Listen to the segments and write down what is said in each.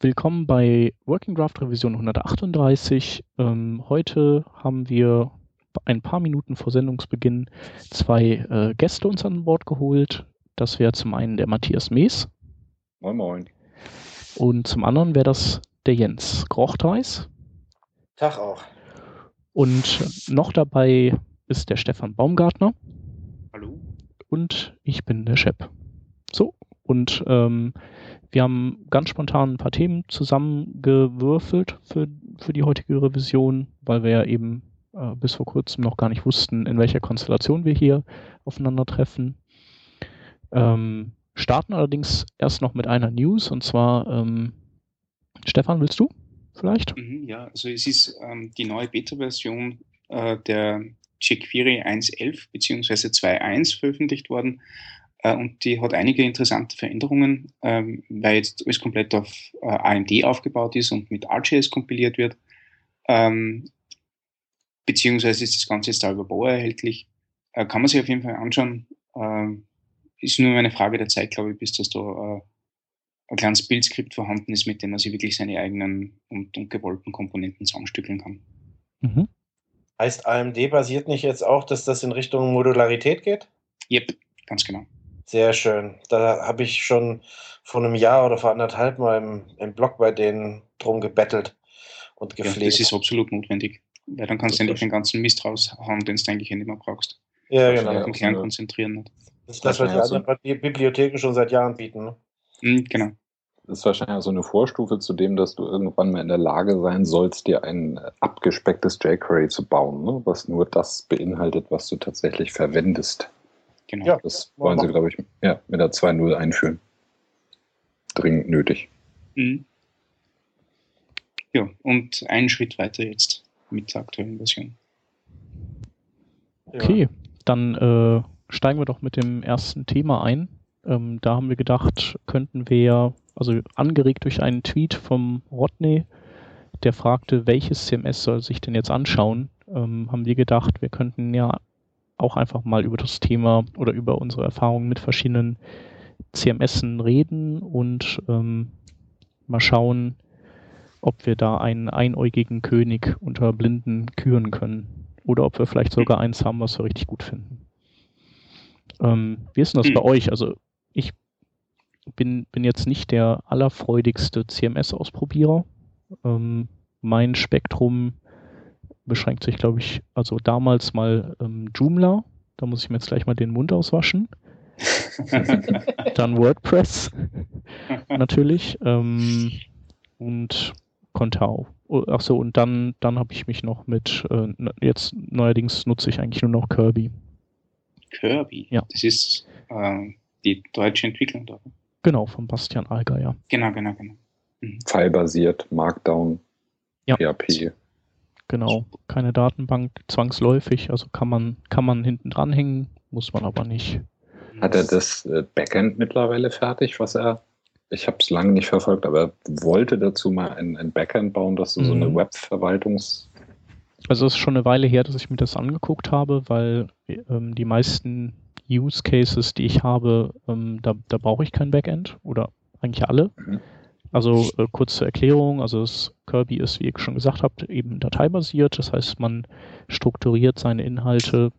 Willkommen bei Working Draft Revision 138. Ähm, heute haben wir ein paar Minuten vor Sendungsbeginn zwei äh, Gäste uns an Bord geholt. Das wäre zum einen der Matthias Mees. Moin Moin. Und zum anderen wäre das der Jens Grochtreis. Tag auch. Und noch dabei ist der Stefan Baumgartner. Hallo. Und ich bin der Shep. So, und ähm, wir haben ganz spontan ein paar Themen zusammengewürfelt für, für die heutige Revision, weil wir ja eben äh, bis vor kurzem noch gar nicht wussten, in welcher Konstellation wir hier aufeinandertreffen. Ähm, starten allerdings erst noch mit einer News und zwar, ähm, Stefan, willst du vielleicht? Mhm, ja, also es ist ähm, die neue Beta-Version äh, der jQuery 1.11 bzw. 2.1 veröffentlicht worden. Äh, und die hat einige interessante Veränderungen, ähm, weil jetzt alles komplett auf äh, AMD aufgebaut ist und mit RJS kompiliert wird. Ähm, beziehungsweise ist das Ganze jetzt da über Boa erhältlich. Äh, kann man sich auf jeden Fall anschauen. Ähm, ist nur eine Frage der Zeit, glaube ich, bis das da äh, ein kleines Bildskript vorhanden ist, mit dem man sich wirklich seine eigenen und, und gewollten Komponenten zusammenstückeln kann. Mhm. Heißt AMD basiert nicht jetzt auch, dass das in Richtung Modularität geht? Yep, ganz genau. Sehr schön. Da habe ich schon vor einem Jahr oder vor anderthalb Mal im, im Blog bei denen drum gebettelt und gepflegt. Ja, das ist absolut notwendig, weil dann kannst du endlich den ganzen Mist raushauen, den du eigentlich nicht mehr brauchst. Ja, genau. Auf den Kern konzentrieren. Das ist das, was die anderen Bibliotheken schon seit Jahren bieten. Ne? Mhm, genau. Das ist wahrscheinlich so eine Vorstufe zu dem, dass du irgendwann mal in der Lage sein sollst, dir ein abgespecktes jQuery zu bauen, ne? was nur das beinhaltet, was du tatsächlich verwendest. Genau. Ja, das wollen sie, glaube ich, ja, mit der 2.0 einführen. Dringend nötig. Mhm. Ja, und einen Schritt weiter jetzt mit der aktuellen Version. Okay, ja. dann äh, steigen wir doch mit dem ersten Thema ein. Ähm, da haben wir gedacht, könnten wir, also angeregt durch einen Tweet vom Rodney, der fragte, welches CMS soll sich denn jetzt anschauen, ähm, haben wir gedacht, wir könnten ja auch einfach mal über das Thema oder über unsere Erfahrungen mit verschiedenen CMSen reden und ähm, mal schauen, ob wir da einen einäugigen König unter Blinden küren können. Oder ob wir vielleicht sogar eins haben, was wir richtig gut finden. Ähm, wie ist denn das bei hm. euch? Also ich bin, bin jetzt nicht der allerfreudigste CMS-Ausprobierer. Ähm, mein Spektrum beschränkt sich, glaube ich, also damals mal ähm, Joomla. Da muss ich mir jetzt gleich mal den Mund auswaschen. Dann WordPress natürlich. Ähm, und Contao. Oh, Achso, und dann, dann habe ich mich noch mit, äh, jetzt neuerdings nutze ich eigentlich nur noch Kirby. Kirby? Ja. Das ist äh, die deutsche Entwicklung da. Genau, von Bastian Alger, ja. Genau, genau, genau. Mhm. File-basiert, Markdown, ja. PHP. Genau, keine Datenbank zwangsläufig, also kann man, kann man hinten dranhängen, muss man aber nicht. Hat er das äh, Backend mittlerweile fertig, was er, ich habe es lange nicht verfolgt, aber er wollte dazu mal ein, ein Backend bauen, dass du mhm. so eine mhm. Webverwaltungs... Also es ist schon eine Weile her, dass ich mir das angeguckt habe, weil ähm, die meisten Use Cases, die ich habe, ähm, da, da brauche ich kein Backend oder eigentlich alle. Mhm. Also äh, kurz zur Erklärung, also Kirby ist, wie ihr schon gesagt habt, eben dateibasiert. Das heißt, man strukturiert seine Inhalte,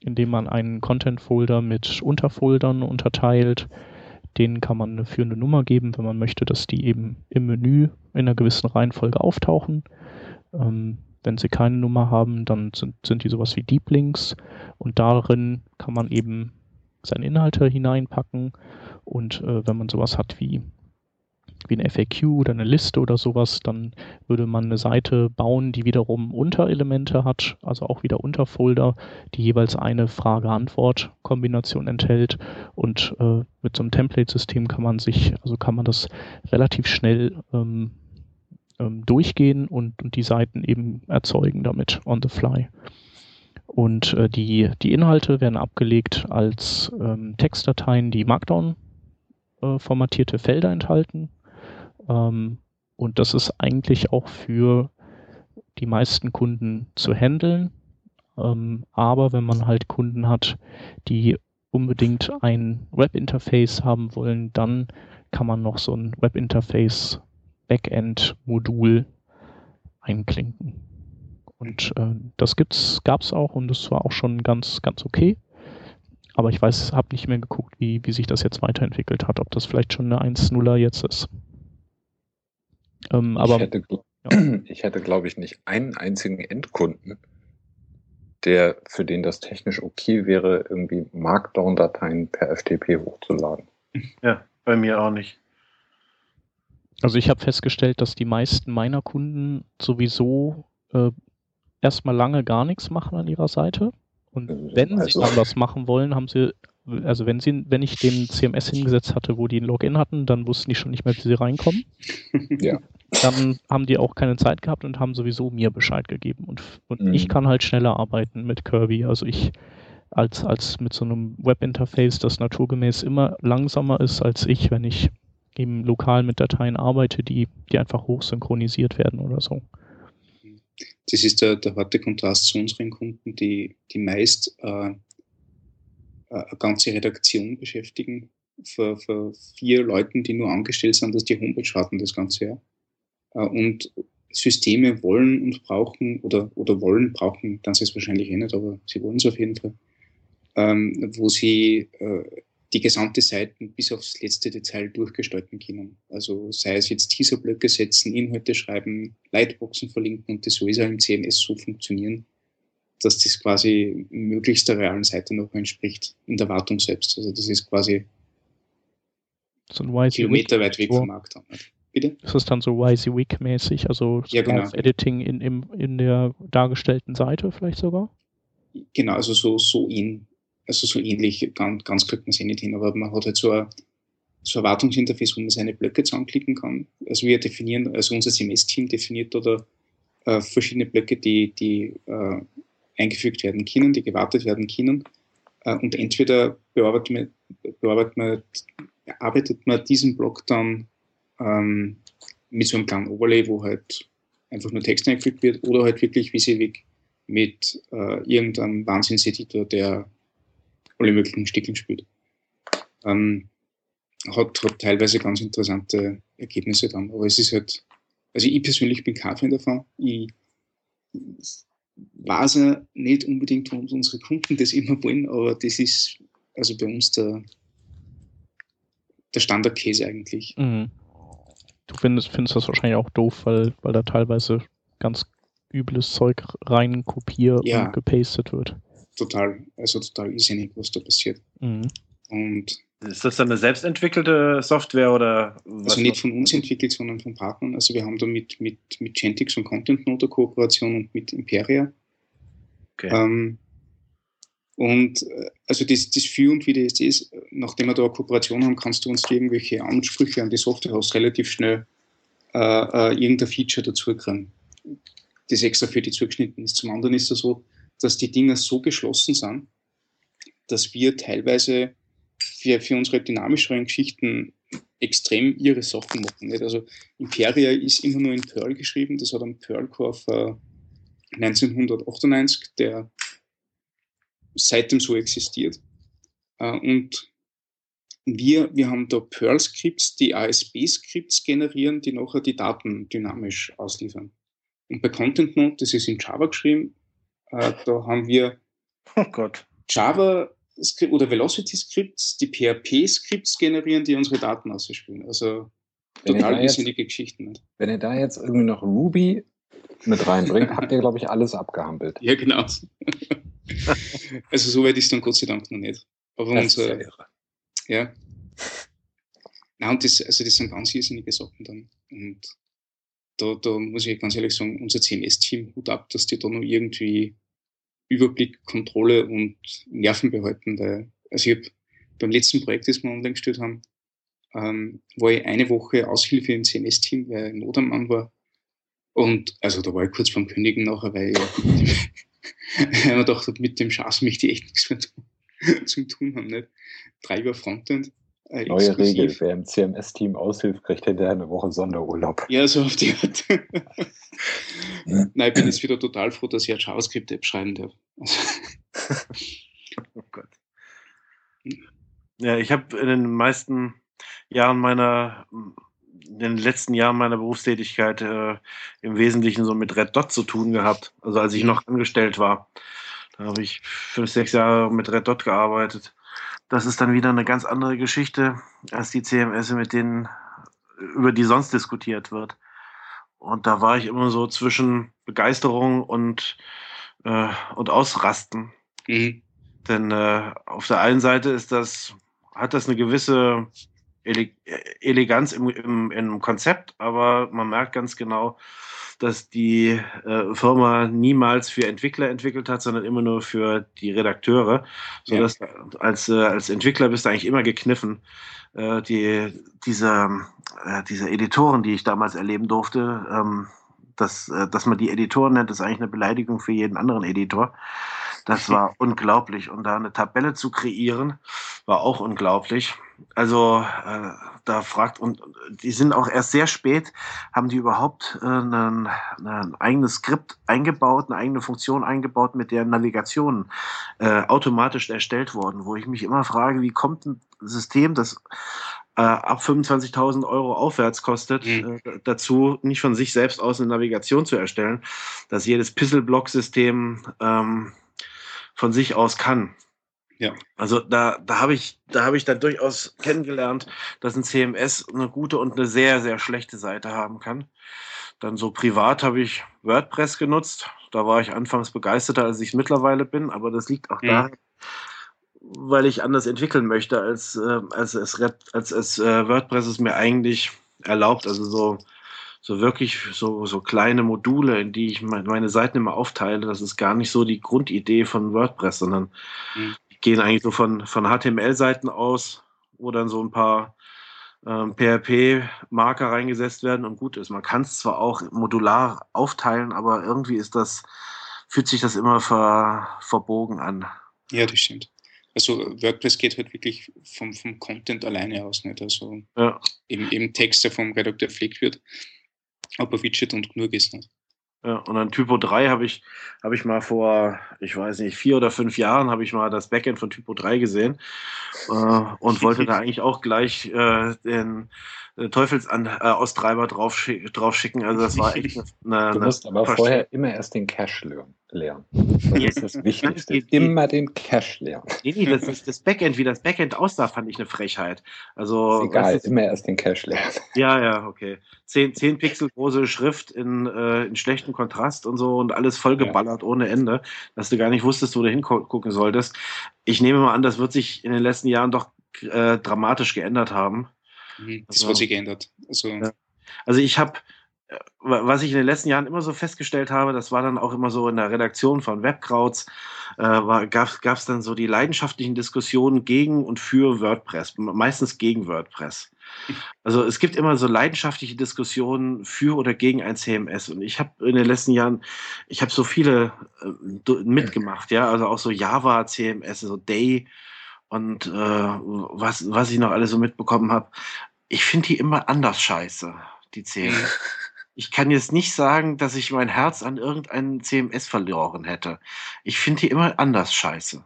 indem man einen Content-Folder mit Unterfoldern unterteilt. Denen kann man eine führende Nummer geben, wenn man möchte, dass die eben im Menü in einer gewissen Reihenfolge auftauchen. Ähm, wenn sie keine Nummer haben, dann sind, sind die sowas wie Deep Links und darin kann man eben seine Inhalte hineinpacken und äh, wenn man sowas hat wie wie ein FAQ oder eine Liste oder sowas, dann würde man eine Seite bauen, die wiederum Unterelemente hat, also auch wieder Unterfolder, die jeweils eine Frage-Antwort-Kombination enthält. Und äh, mit so einem Template-System kann man sich, also kann man das relativ schnell ähm, ähm, durchgehen und, und die Seiten eben erzeugen damit on the fly. Und äh, die, die Inhalte werden abgelegt als ähm, Textdateien, die Markdown äh, formatierte Felder enthalten. Ähm, und das ist eigentlich auch für die meisten Kunden zu handeln. Ähm, aber wenn man halt Kunden hat, die unbedingt ein Webinterface haben wollen, dann kann man noch so ein Webinterface Backend-Modul einklinken. Und äh, das gab es auch und das war auch schon ganz, ganz okay. Aber ich weiß, habe nicht mehr geguckt, wie, wie sich das jetzt weiterentwickelt hat, ob das vielleicht schon eine 1.0er jetzt ist. Ähm, aber, ich hätte, ja. hätte glaube ich, nicht einen einzigen Endkunden, der, für den das technisch okay wäre, irgendwie Markdown-Dateien per FTP hochzuladen. Ja, bei mir auch nicht. Also ich habe festgestellt, dass die meisten meiner Kunden sowieso äh, erstmal lange gar nichts machen an ihrer Seite. Und wenn also. sie dann was machen wollen, haben sie, also wenn sie, wenn ich den CMS hingesetzt hatte, wo die ein Login hatten, dann wussten die schon nicht mehr, wie sie reinkommen. Ja. Dann haben die auch keine Zeit gehabt und haben sowieso mir Bescheid gegeben. Und, und mhm. ich kann halt schneller arbeiten mit Kirby. Also ich als, als mit so einem Webinterface, das naturgemäß immer langsamer ist als ich, wenn ich eben lokal mit Dateien arbeite, die, die einfach hochsynchronisiert werden oder so. Das ist der, der harte Kontrast zu unseren Kunden, die, die meist äh, eine ganze Redaktion beschäftigen, für, für vier Leuten, die nur angestellt sind, dass die Homepage hatten das ganze Jahr. Äh, und Systeme wollen und brauchen oder, oder wollen, brauchen, dann es wahrscheinlich eh nicht, aber sie wollen es auf jeden Fall, ähm, wo sie äh, die gesamte Seite bis aufs letzte Detail durchgestalten können. Also sei es jetzt Teaserblöcke setzen, Inhalte schreiben, Lightboxen verlinken und das soll auch im CMS so funktionieren, dass das quasi möglichst der realen Seite noch entspricht in der Wartung selbst. Also das ist quasi so ein Kilometer weit weg vom Markt. Bitte? Ist das dann so WYSIWYG-mäßig, also ja, genau. Editing in, in, in der dargestellten Seite vielleicht sogar? Genau, also so, so in also so ähnlich, ganz, ganz kriegt man es eh nicht hin, aber man hat halt so ein, so ein Wartungsinterface, wo man seine Blöcke zusammenklicken kann. Also wir definieren, also unser CMS-Team definiert oder äh, verschiedene Blöcke, die, die äh, eingefügt werden können, die gewartet werden können. Äh, und entweder bearbeitet man, bearbeitet man, bearbeitet man diesen Block dann ähm, mit so einem kleinen Overlay, wo halt einfach nur Text eingefügt wird, oder halt wirklich wie sie mit äh, irgendeinem Wahnsinnseditor, der alle möglichen Stickeln spielt. Ähm, hat, hat teilweise ganz interessante Ergebnisse dann. Aber es ist halt, also ich persönlich bin kein Fan davon. Ich weiß ja nicht unbedingt, warum unsere Kunden das immer wollen, aber das ist also bei uns der, der Standard-Case eigentlich. Mhm. Du findest, findest das wahrscheinlich auch doof, weil, weil da teilweise ganz übles Zeug rein kopiert ja. und gepastet wird total, also total irrsinnig, was da passiert. Mhm. Und ist das dann eine selbstentwickelte Software oder? Also nicht von uns entwickelt, sondern von Partnern. Also wir haben da mit, mit, mit Gentix und Content Note Kooperation und mit Imperia. Okay. Ähm, und äh, also das, das Für und wie das ist, nachdem wir da eine Kooperation haben, kannst du uns irgendwelche Ansprüche an die Software hast, relativ schnell äh, äh, irgendein Feature dazu kriegen, das extra für die zugeschnitten ist. Zum anderen ist es so, dass die Dinger so geschlossen sind, dass wir teilweise für, für unsere dynamischeren Geschichten extrem ihre Sachen machen. Nicht? Also Imperia ist immer nur in Perl geschrieben, das hat einen Perl-Core für 1998, der seitdem so existiert. Äh, und wir, wir haben da Perl-Skripts, die ASB-Skripts generieren, die nachher die Daten dynamisch ausliefern. Und bei Content Node, das ist in Java geschrieben, äh, da haben wir oh Gott. Java oder Velocity Scripts, die PHP Scripts generieren, die unsere Daten ausspielen. Also wenn total irrsinnige Geschichten. Nicht? Wenn ihr da jetzt irgendwie noch Ruby mit reinbringt, habt ihr, glaube ich, alles abgehampelt. Ja, genau. also so weit ist dann Gott sei Dank noch nicht. Aber das unser, ist ja, ja. Na, und das, also das sind ganz irrsinnige Sachen dann. Und da, da muss ich ganz ehrlich sagen, unser CMS-Team gut ab, dass die da noch irgendwie Überblick, Kontrolle und Nerven behalten. Weil, also ich habe beim letzten Projekt, das wir online gestellt haben, ähm, war ich eine Woche Aushilfe im CMS-Team, weil ich Not war. Und also da war ich kurz vorm Kündigen nachher, weil ich, mir gedacht mit dem Schatz möchte ich echt nichts mehr zum tun haben. Nicht? Drei über Frontend äh, Neue exklusiv. Regel, wer im CMS-Team aushilft, kriegt hinterher eine Woche Sonderurlaub. Ja, so auf die Art. Nein, ich bin jetzt wieder total froh, dass ich eine JavaScript-App schreiben darf. oh Gott. Ja, ich habe in den meisten Jahren meiner in den letzten Jahren meiner Berufstätigkeit äh, im Wesentlichen so mit Red Dot zu tun gehabt. Also als ich noch angestellt war. Da habe ich fünf, sechs Jahre mit Red Dot gearbeitet. Das ist dann wieder eine ganz andere Geschichte als die CMS, mit denen über die sonst diskutiert wird. Und da war ich immer so zwischen Begeisterung und, äh, und Ausrasten. Mhm. Denn äh, auf der einen Seite ist das, hat das eine gewisse Ele Eleganz im, im, im Konzept, aber man merkt ganz genau, dass die äh, Firma niemals für Entwickler entwickelt hat, sondern immer nur für die Redakteure. Sodass ja. als, äh, als Entwickler bist du eigentlich immer gekniffen. Äh, die, diese, äh, diese Editoren, die ich damals erleben durfte, ähm, dass, äh, dass man die Editoren nennt, ist eigentlich eine Beleidigung für jeden anderen Editor. Das war unglaublich. Und da eine Tabelle zu kreieren, war auch unglaublich. Also äh, da fragt, und die sind auch erst sehr spät, haben die überhaupt äh, ein, ein eigenes Skript eingebaut, eine eigene Funktion eingebaut, mit der Navigation äh, automatisch erstellt worden, wo ich mich immer frage, wie kommt ein System, das äh, ab 25.000 Euro aufwärts kostet, mhm. äh, dazu nicht von sich selbst aus eine Navigation zu erstellen, dass jedes Pixel-Block-System ähm, von sich aus kann. Ja. Also da, da habe ich, da habe ich dann durchaus kennengelernt, dass ein CMS eine gute und eine sehr, sehr schlechte Seite haben kann. Dann so privat habe ich WordPress genutzt. Da war ich anfangs begeisterter, als ich mittlerweile bin, aber das liegt auch mhm. daran, weil ich anders entwickeln möchte, als, äh, als es, als es äh, WordPress es mir eigentlich erlaubt. Also so so wirklich so, so kleine Module, in die ich meine Seiten immer aufteile. Das ist gar nicht so die Grundidee von WordPress, sondern mhm. Gehen eigentlich so von, von HTML-Seiten aus, wo dann so ein paar ähm, PHP-Marker reingesetzt werden und gut ist. Man kann es zwar auch modular aufteilen, aber irgendwie ist das, fühlt sich das immer ver, verbogen an. Ja, das stimmt. Also WordPress geht halt wirklich vom, vom Content alleine aus, nicht? Also ja. eben, eben Text, der vom Redakteur pflegt wird, aber Widget und GNU ist nicht. Ja, und dann Typo 3 habe ich, hab ich mal vor, ich weiß nicht, vier oder fünf Jahren habe ich mal das Backend von Typo 3 gesehen äh, und wollte da eigentlich auch gleich äh, den äh, Teufelsaustreiber drauf, schick, drauf schicken. Also das war echt eine, Du musst aber vorher immer erst den Cache lernen. Das ist das Wichtigste. immer den Cache lernen. Nee, nee, das, ist das Backend, wie das Backend aussah, fand ich eine Frechheit. Also, ist egal, ist, immer erst den Cache lernen. Ja, ja, okay. Zehn, zehn Pixel große Schrift in, äh, in schlechtem Kontrast und so und alles vollgeballert ja. ohne Ende, dass du gar nicht wusstest, wo du hingucken solltest. Ich nehme mal an, das wird sich in den letzten Jahren doch äh, dramatisch geändert haben. Das also, wird sich geändert. Also, ja. also ich habe, was ich in den letzten Jahren immer so festgestellt habe, das war dann auch immer so in der Redaktion von Webkrauts, äh, gab es dann so die leidenschaftlichen Diskussionen gegen und für WordPress, meistens gegen WordPress. Also es gibt immer so leidenschaftliche Diskussionen für oder gegen ein CMS und ich habe in den letzten Jahren, ich habe so viele äh, mitgemacht, ja, also auch so Java CMS, so Day und äh, was, was ich noch alles so mitbekommen habe, ich finde die immer anders scheiße, die CMS. Ich kann jetzt nicht sagen, dass ich mein Herz an irgendeinen CMS verloren hätte. Ich finde die immer anders scheiße.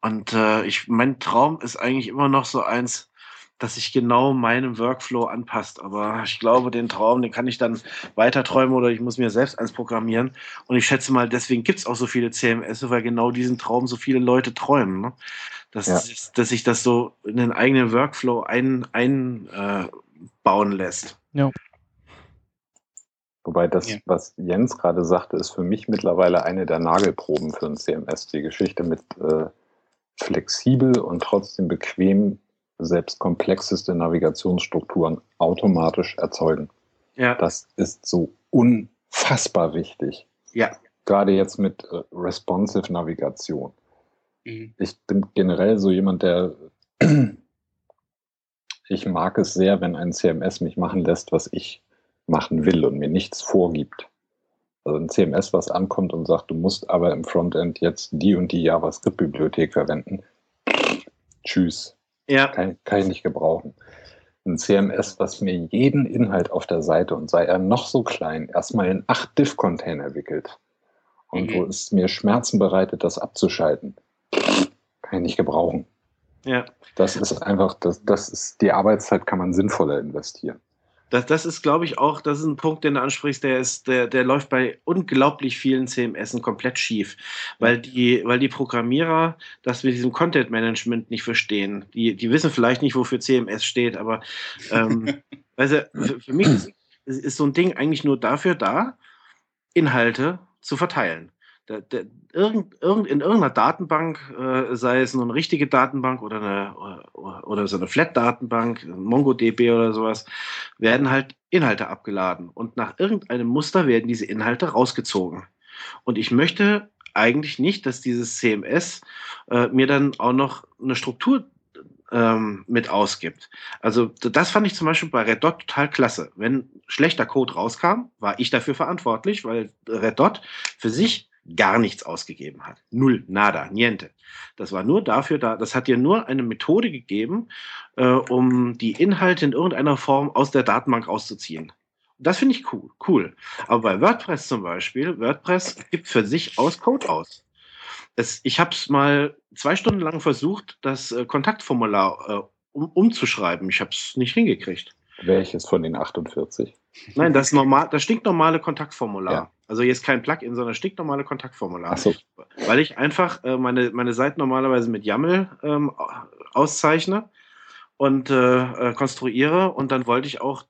Und äh, ich, mein Traum ist eigentlich immer noch so eins, dass sich genau meinem Workflow anpasst. Aber ich glaube, den Traum, den kann ich dann weiter träumen oder ich muss mir selbst eins programmieren. Und ich schätze mal, deswegen gibt es auch so viele CMS, weil genau diesen Traum so viele Leute träumen. Ne? Dass, ja. dass sich das so in den eigenen Workflow einbauen ein, äh, lässt. Ja. Wobei das, ja. was Jens gerade sagte, ist für mich mittlerweile eine der Nagelproben für ein CMS. Die Geschichte mit äh, flexibel und trotzdem bequem selbst komplexeste Navigationsstrukturen automatisch erzeugen. Ja. Das ist so unfassbar wichtig. Ja. Gerade jetzt mit äh, responsive Navigation. Mhm. Ich bin generell so jemand, der ich mag es sehr, wenn ein CMS mich machen lässt, was ich machen will und mir nichts vorgibt. Also ein CMS, was ankommt und sagt, du musst aber im Frontend jetzt die und die JavaScript-Bibliothek verwenden. Tschüss. Ja. Kann, kann ich nicht gebrauchen. Ein CMS, was mir jeden Inhalt auf der Seite und sei er noch so klein, erstmal in acht Diff-Container wickelt. Und mhm. wo es mir Schmerzen bereitet, das abzuschalten. Kann ich nicht gebrauchen. Ja. Das ist einfach, das, das ist, die Arbeitszeit kann man sinnvoller investieren. Das, das ist, glaube ich, auch, das ist ein Punkt, den du ansprichst, der ist, der, der läuft bei unglaublich vielen CMS komplett schief, weil die, weil die Programmierer das mit diesem Content Management nicht verstehen. Die, die wissen vielleicht nicht, wofür CMS steht, aber ähm, also für, für mich ist, ist so ein Ding eigentlich nur dafür da, Inhalte zu verteilen der, der, irgend, irgend, in irgendeiner Datenbank, äh, sei es nur eine richtige Datenbank oder, eine, oder, oder so eine Flat-Datenbank, MongoDB oder sowas, werden halt Inhalte abgeladen. Und nach irgendeinem Muster werden diese Inhalte rausgezogen. Und ich möchte eigentlich nicht, dass dieses CMS äh, mir dann auch noch eine Struktur ähm, mit ausgibt. Also das fand ich zum Beispiel bei Red Dot total klasse. Wenn schlechter Code rauskam, war ich dafür verantwortlich, weil Red Dot für sich gar nichts ausgegeben hat. Null, nada, niente. Das war nur dafür da, das hat dir nur eine Methode gegeben, äh, um die Inhalte in irgendeiner Form aus der Datenbank auszuziehen. Das finde ich cool, cool. Aber bei WordPress zum Beispiel, WordPress gibt für sich aus Code aus. Es, ich habe es mal zwei Stunden lang versucht, das äh, Kontaktformular äh, um, umzuschreiben. Ich habe es nicht hingekriegt. Welches von den 48? Nein, das, normal, das stinknormale Kontaktformular. Ja. Also jetzt kein Plugin, sondern stinknormale Kontaktformular. So. Weil ich einfach äh, meine, meine Seiten normalerweise mit YAML ähm, auszeichne und äh, äh, konstruiere und dann wollte ich auch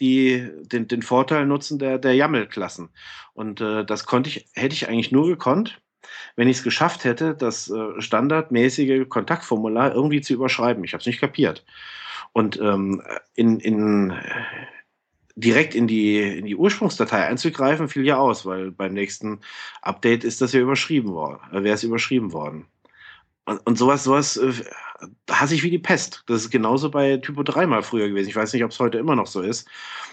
die, den, den Vorteil nutzen der, der YAML-Klassen. Und äh, das konnte ich, hätte ich eigentlich nur gekonnt, wenn ich es geschafft hätte, das äh, standardmäßige Kontaktformular irgendwie zu überschreiben. Ich habe es nicht kapiert. Und ähm, in, in direkt in die, in die Ursprungsdatei einzugreifen, fiel ja aus, weil beim nächsten Update ist das ja überschrieben worden, äh, wäre es überschrieben worden. Und, und sowas, sowas äh, hasse ich wie die Pest. Das ist genauso bei Typo 3 mal früher gewesen. Ich weiß nicht, ob es heute immer noch so ist.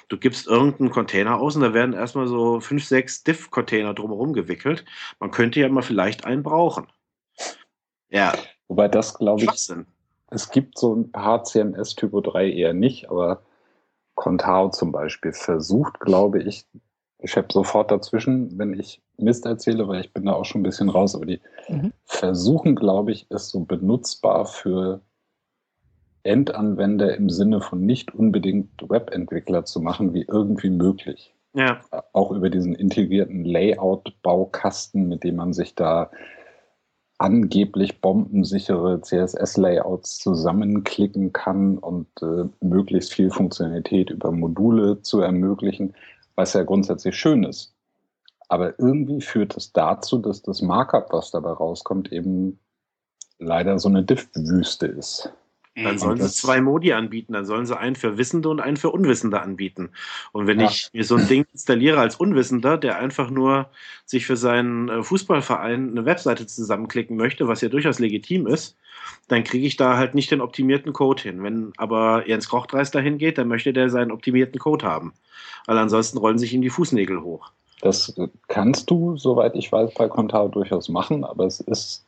Du gibst irgendeinen Container aus und da werden erstmal so fünf, sechs Diff-Container drumherum gewickelt. Man könnte ja mal vielleicht einen brauchen. Ja. Wobei das, glaube ich, es gibt so ein paar CMS Typo 3 eher nicht, aber Contao zum Beispiel versucht, glaube ich, ich habe sofort dazwischen, wenn ich Mist erzähle, weil ich bin da auch schon ein bisschen raus, aber die mhm. versuchen, glaube ich, es so benutzbar für Endanwender im Sinne von nicht unbedingt Webentwickler zu machen, wie irgendwie möglich. Ja. Auch über diesen integrierten Layout-Baukasten, mit dem man sich da angeblich bombensichere CSS-Layouts zusammenklicken kann und äh, möglichst viel Funktionalität über Module zu ermöglichen, was ja grundsätzlich schön ist. Aber irgendwie führt es dazu, dass das Markup, was dabei rauskommt, eben leider so eine Diff-Wüste ist. Dann mhm. sollen sie zwei Modi anbieten. Dann sollen sie einen für Wissende und einen für Unwissende anbieten. Und wenn ja. ich mir so ein Ding installiere als Unwissender, der einfach nur sich für seinen äh, Fußballverein eine Webseite zusammenklicken möchte, was ja durchaus legitim ist, dann kriege ich da halt nicht den optimierten Code hin. Wenn aber Jens Kochtreis dahin geht, dann möchte der seinen optimierten Code haben. Weil ansonsten rollen sich ihm die Fußnägel hoch. Das kannst du, soweit ich weiß, bei Contao durchaus machen, aber es ist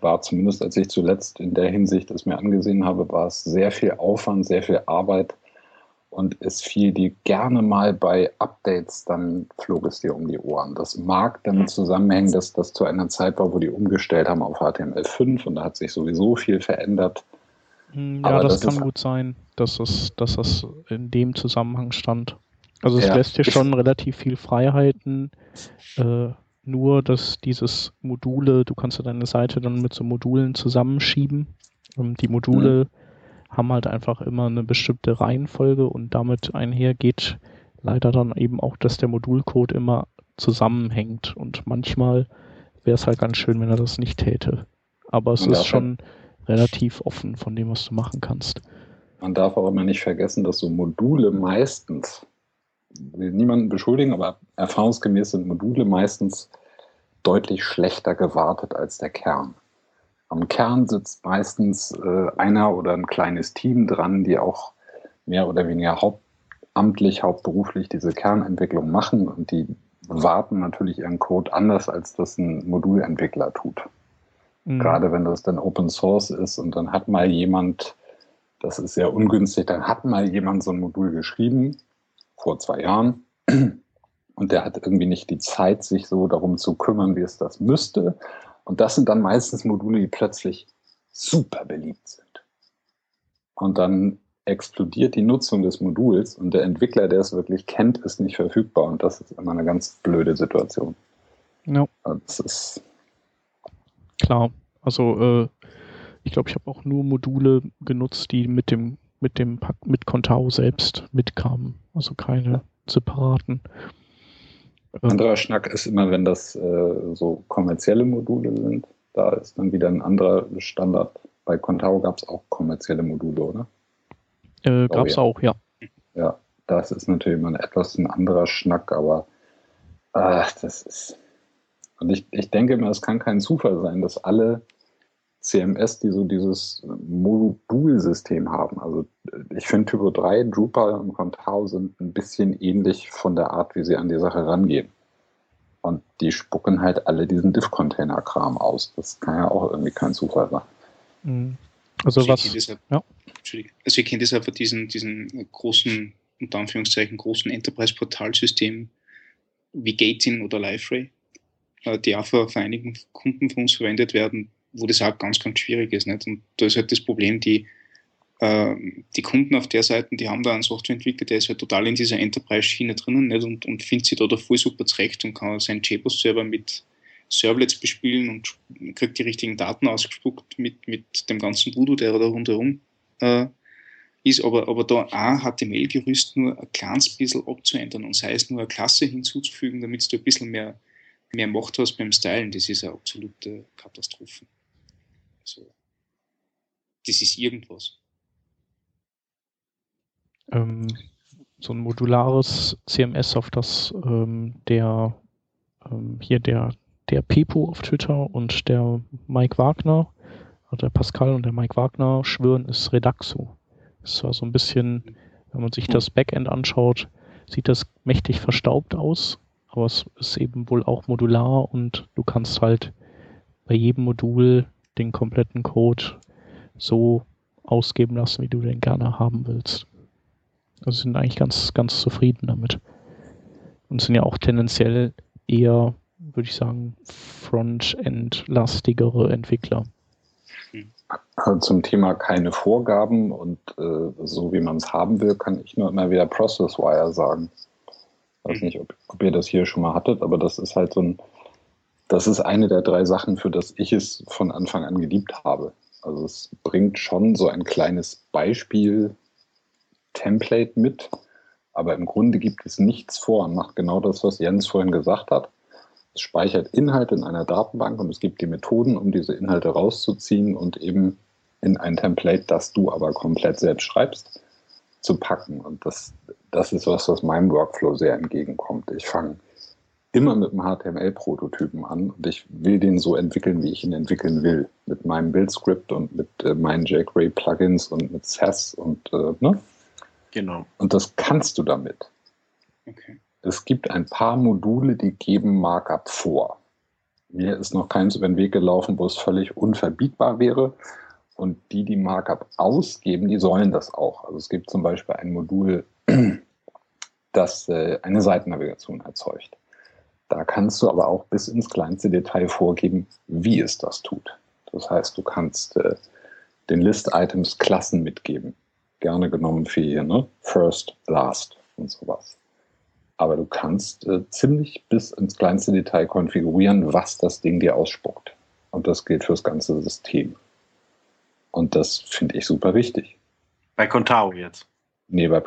war zumindest, als ich zuletzt in der Hinsicht es mir angesehen habe, war es sehr viel Aufwand, sehr viel Arbeit und es fiel dir gerne mal bei Updates, dann flog es dir um die Ohren. Das mag damit zusammenhängen, dass das zu einer Zeit war, wo die umgestellt haben auf HTML5 und da hat sich sowieso viel verändert. Hm, ja, Aber das, das kann gut sein, dass das, dass das in dem Zusammenhang stand. Also es ja, lässt dir schon relativ viel Freiheiten, äh, nur, dass dieses Module, du kannst ja deine Seite dann mit so Modulen zusammenschieben. Und die Module mhm. haben halt einfach immer eine bestimmte Reihenfolge und damit einher geht leider dann eben auch, dass der Modulcode immer zusammenhängt. Und manchmal wäre es halt ganz schön, wenn er das nicht täte. Aber es ist schon relativ offen von dem, was du machen kannst. Man darf auch immer nicht vergessen, dass so Module meistens will niemanden beschuldigen, aber erfahrungsgemäß sind Module meistens deutlich schlechter gewartet als der Kern. Am Kern sitzt meistens äh, einer oder ein kleines Team dran, die auch mehr oder weniger hauptamtlich, hauptberuflich diese Kernentwicklung machen und die warten natürlich ihren Code anders, als das ein Modulentwickler tut. Mhm. Gerade wenn das dann Open Source ist und dann hat mal jemand, das ist sehr ungünstig, dann hat mal jemand so ein Modul geschrieben, vor zwei Jahren. Und der hat irgendwie nicht die Zeit, sich so darum zu kümmern, wie es das müsste. Und das sind dann meistens Module, die plötzlich super beliebt sind. Und dann explodiert die Nutzung des Moduls und der Entwickler, der es wirklich kennt, ist nicht verfügbar und das ist immer eine ganz blöde Situation. Ja. Das ist klar. Also äh, ich glaube, ich habe auch nur Module genutzt, die mit dem mit dem mit Contao selbst mitkamen. Also keine separaten. Ähm, anderer Schnack ist immer, wenn das äh, so kommerzielle Module sind. Da ist dann wieder ein anderer Standard. Bei Contao gab es auch kommerzielle Module, oder? Äh, gab es oh, auch, ja. Ja, das ist natürlich immer etwas ein anderer Schnack, aber ach, das ist. Und ich, ich denke immer, es kann kein Zufall sein, dass alle CMS, die so dieses Modulsystem haben. Also ich finde Typo 3, Drupal und Contao sind ein bisschen ähnlich von der Art, wie sie an die Sache rangehen. Und die spucken halt alle diesen Diff-Container-Kram aus. Das kann ja auch irgendwie kein Zufall sein. Mhm. Also, also was? Deshalb, ja. Also ihr kennt das einfach diesen, diesen großen, unter Anführungszeichen, großen Enterprise-Portalsystem wie Gating oder Liferay, äh, die auch für einigen Kunden von uns verwendet werden, wo das auch ganz, ganz schwierig ist. Nicht? Und da ist halt das Problem, die, äh, die Kunden auf der Seite, die haben da einen Softwareentwickler, der ist halt total in dieser Enterprise-Schiene drinnen nicht? Und, und findet sich da, da voll super zurecht und kann seinen JBoss-Server mit Servlets bespielen und kriegt die richtigen Daten ausgespuckt mit, mit dem ganzen Voodoo, der da rundherum äh, ist, aber, aber da ein HTML-Gerüst nur ein kleines bisschen abzuändern und sei es nur eine Klasse hinzuzufügen, damit du ein bisschen mehr, mehr Macht hast beim Stylen, das ist eine absolute Katastrophe. Also, das ist irgendwas. Ähm, so ein modulares CMS, auf das ähm, der ähm, hier der, der Pepo auf Twitter und der Mike Wagner, also der Pascal und der Mike Wagner schwören, ist Redaxo. Ist zwar so ein bisschen, wenn man sich das Backend anschaut, sieht das mächtig verstaubt aus, aber es ist eben wohl auch modular und du kannst halt bei jedem Modul den kompletten Code so ausgeben lassen, wie du den gerne haben willst. Also sind eigentlich ganz, ganz zufrieden damit. Und sind ja auch tendenziell eher, würde ich sagen, Frontend-lastigere Entwickler. Also zum Thema keine Vorgaben und äh, so wie man es haben will, kann ich nur immer wieder Processwire sagen. Ich weiß nicht, ob, ob, ihr das hier schon mal hattet, aber das ist halt so ein, das ist eine der drei Sachen, für das ich es von Anfang an geliebt habe. Also es bringt schon so ein kleines Beispiel-Template mit, aber im Grunde gibt es nichts vor und macht genau das, was Jens vorhin gesagt hat. Es speichert Inhalte in einer Datenbank und es gibt die Methoden, um diese Inhalte rauszuziehen und eben in ein Template, das du aber komplett selbst schreibst, zu packen. Und das, das ist was, was meinem Workflow sehr entgegenkommt. Ich fange immer mit einem HTML-Prototypen an und ich will den so entwickeln, wie ich ihn entwickeln will. Mit meinem Build-Script und mit äh, meinen jQuery-Plugins und mit SAS und äh, ne? Genau. Und das kannst du damit. Okay. Es gibt ein paar Module, die geben Markup vor. Mir ist noch keins über den Weg gelaufen, wo es völlig unverbietbar wäre. Und die, die Markup ausgeben, die sollen das auch. Also es gibt zum Beispiel ein Modul, das äh, eine Seitennavigation erzeugt. Da kannst du aber auch bis ins kleinste Detail vorgeben, wie es das tut. Das heißt, du kannst äh, den List-Items Klassen mitgeben. Gerne genommen für hier, ne? First, Last und sowas. Aber du kannst äh, ziemlich bis ins kleinste Detail konfigurieren, was das Ding dir ausspuckt. Und das gilt fürs ganze System. Und das finde ich super wichtig. Bei Contao jetzt? Nee, bei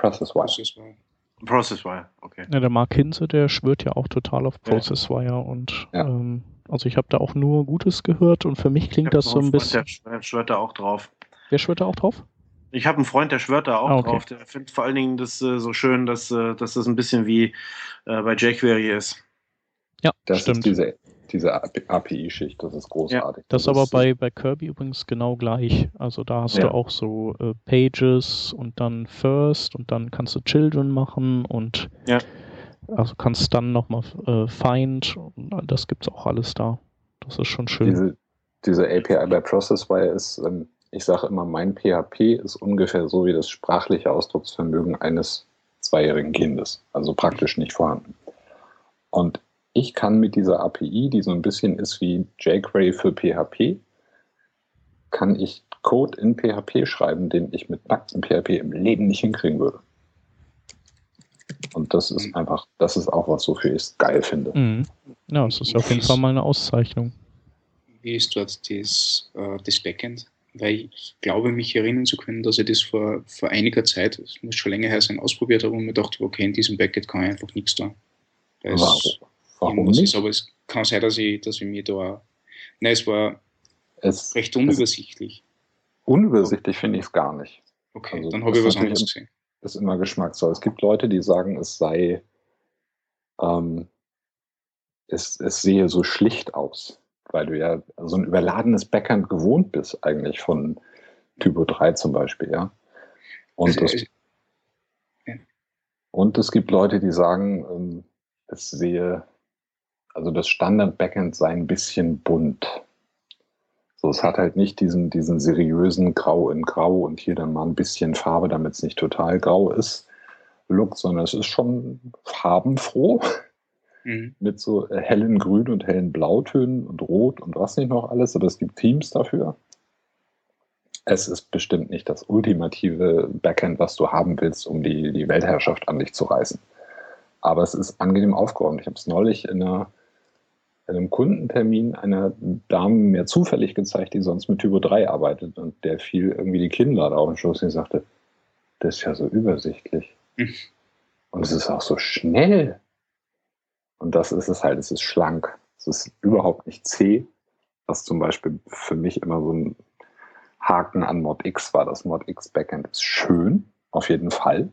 ProcessWire. Okay. Ja, der Mark Hinze, der schwört ja auch total auf ProcessWire ja. und ja. ähm, also ich habe da auch nur Gutes gehört und für mich klingt das so ein bisschen. Der schwört da auch drauf. Wer schwört da auch drauf? Ich habe einen Freund, der schwört da auch ah, okay. drauf. Der findet vor allen Dingen das äh, so schön, dass, äh, dass das ein bisschen wie äh, bei jQuery ist. Ja, das stimmt. ist diese, diese API-Schicht, das ist großartig. Ja, das, ist aber bei, bei Kirby übrigens genau gleich. Also da hast ja. du auch so äh, Pages und dann First und dann kannst du Children machen und ja. also kannst dann nochmal äh, Find, das gibt es auch alles da. Das ist schon schön. Diese, diese API bei Processwire ist ähm, ich sage immer, mein PHP ist ungefähr so wie das sprachliche Ausdrucksvermögen eines zweijährigen Kindes, also praktisch nicht vorhanden. Und ich kann mit dieser API, die so ein bisschen ist wie jQuery für PHP, kann ich Code in PHP schreiben, den ich mit nacktem PHP im Leben nicht hinkriegen würde. Und das ist einfach, das ist auch was, wofür ich es geil finde. Mhm. Ja, es ist auf jeden Fall mal eine Auszeichnung. Wie ist dort das, äh, das Backend? Weil ich glaube, mich erinnern zu können, dass ich das vor, vor einiger Zeit, es muss schon länger her sein, ausprobiert habe und mir dachte, okay, in diesem Backend kann ich einfach nichts tun. Warum? Warum nicht? Ist, aber es kann sein, dass ich, dass ich mir da. Nein, es war es, recht unübersichtlich. Unübersichtlich finde ich es gar nicht. Okay, also, dann habe ich was anderes gesehen ist immer Geschmackssache. Es gibt Leute, die sagen, es sei, ähm, es, es sehe so schlicht aus, weil du ja so ein überladenes Backend gewohnt bist, eigentlich von Typo 3 zum Beispiel, ja. Und, das, und es gibt Leute, die sagen, ähm, es sehe, also das Standard-Backend sei ein bisschen bunt. So, es hat halt nicht diesen, diesen seriösen Grau in Grau und hier dann mal ein bisschen Farbe, damit es nicht total grau ist, Look, sondern es ist schon farbenfroh. Mhm. Mit so hellen Grün und hellen Blautönen und Rot und was nicht noch alles, aber es gibt Themes dafür. Es ist bestimmt nicht das ultimative Backend, was du haben willst, um die, die Weltherrschaft an dich zu reißen. Aber es ist angenehm aufgeräumt. Ich habe es neulich in einer einem Kundentermin einer Dame mir zufällig gezeigt, die sonst mit Typo 3 arbeitet und der fiel irgendwie die Kinnlade auf den Schoß und sagte, das ist ja so übersichtlich. Und es ist auch so schnell. Und das ist es halt, es ist schlank. Es ist überhaupt nicht zäh, was zum Beispiel für mich immer so ein Haken an Mod X war. Das Mod X Backend ist schön, auf jeden Fall.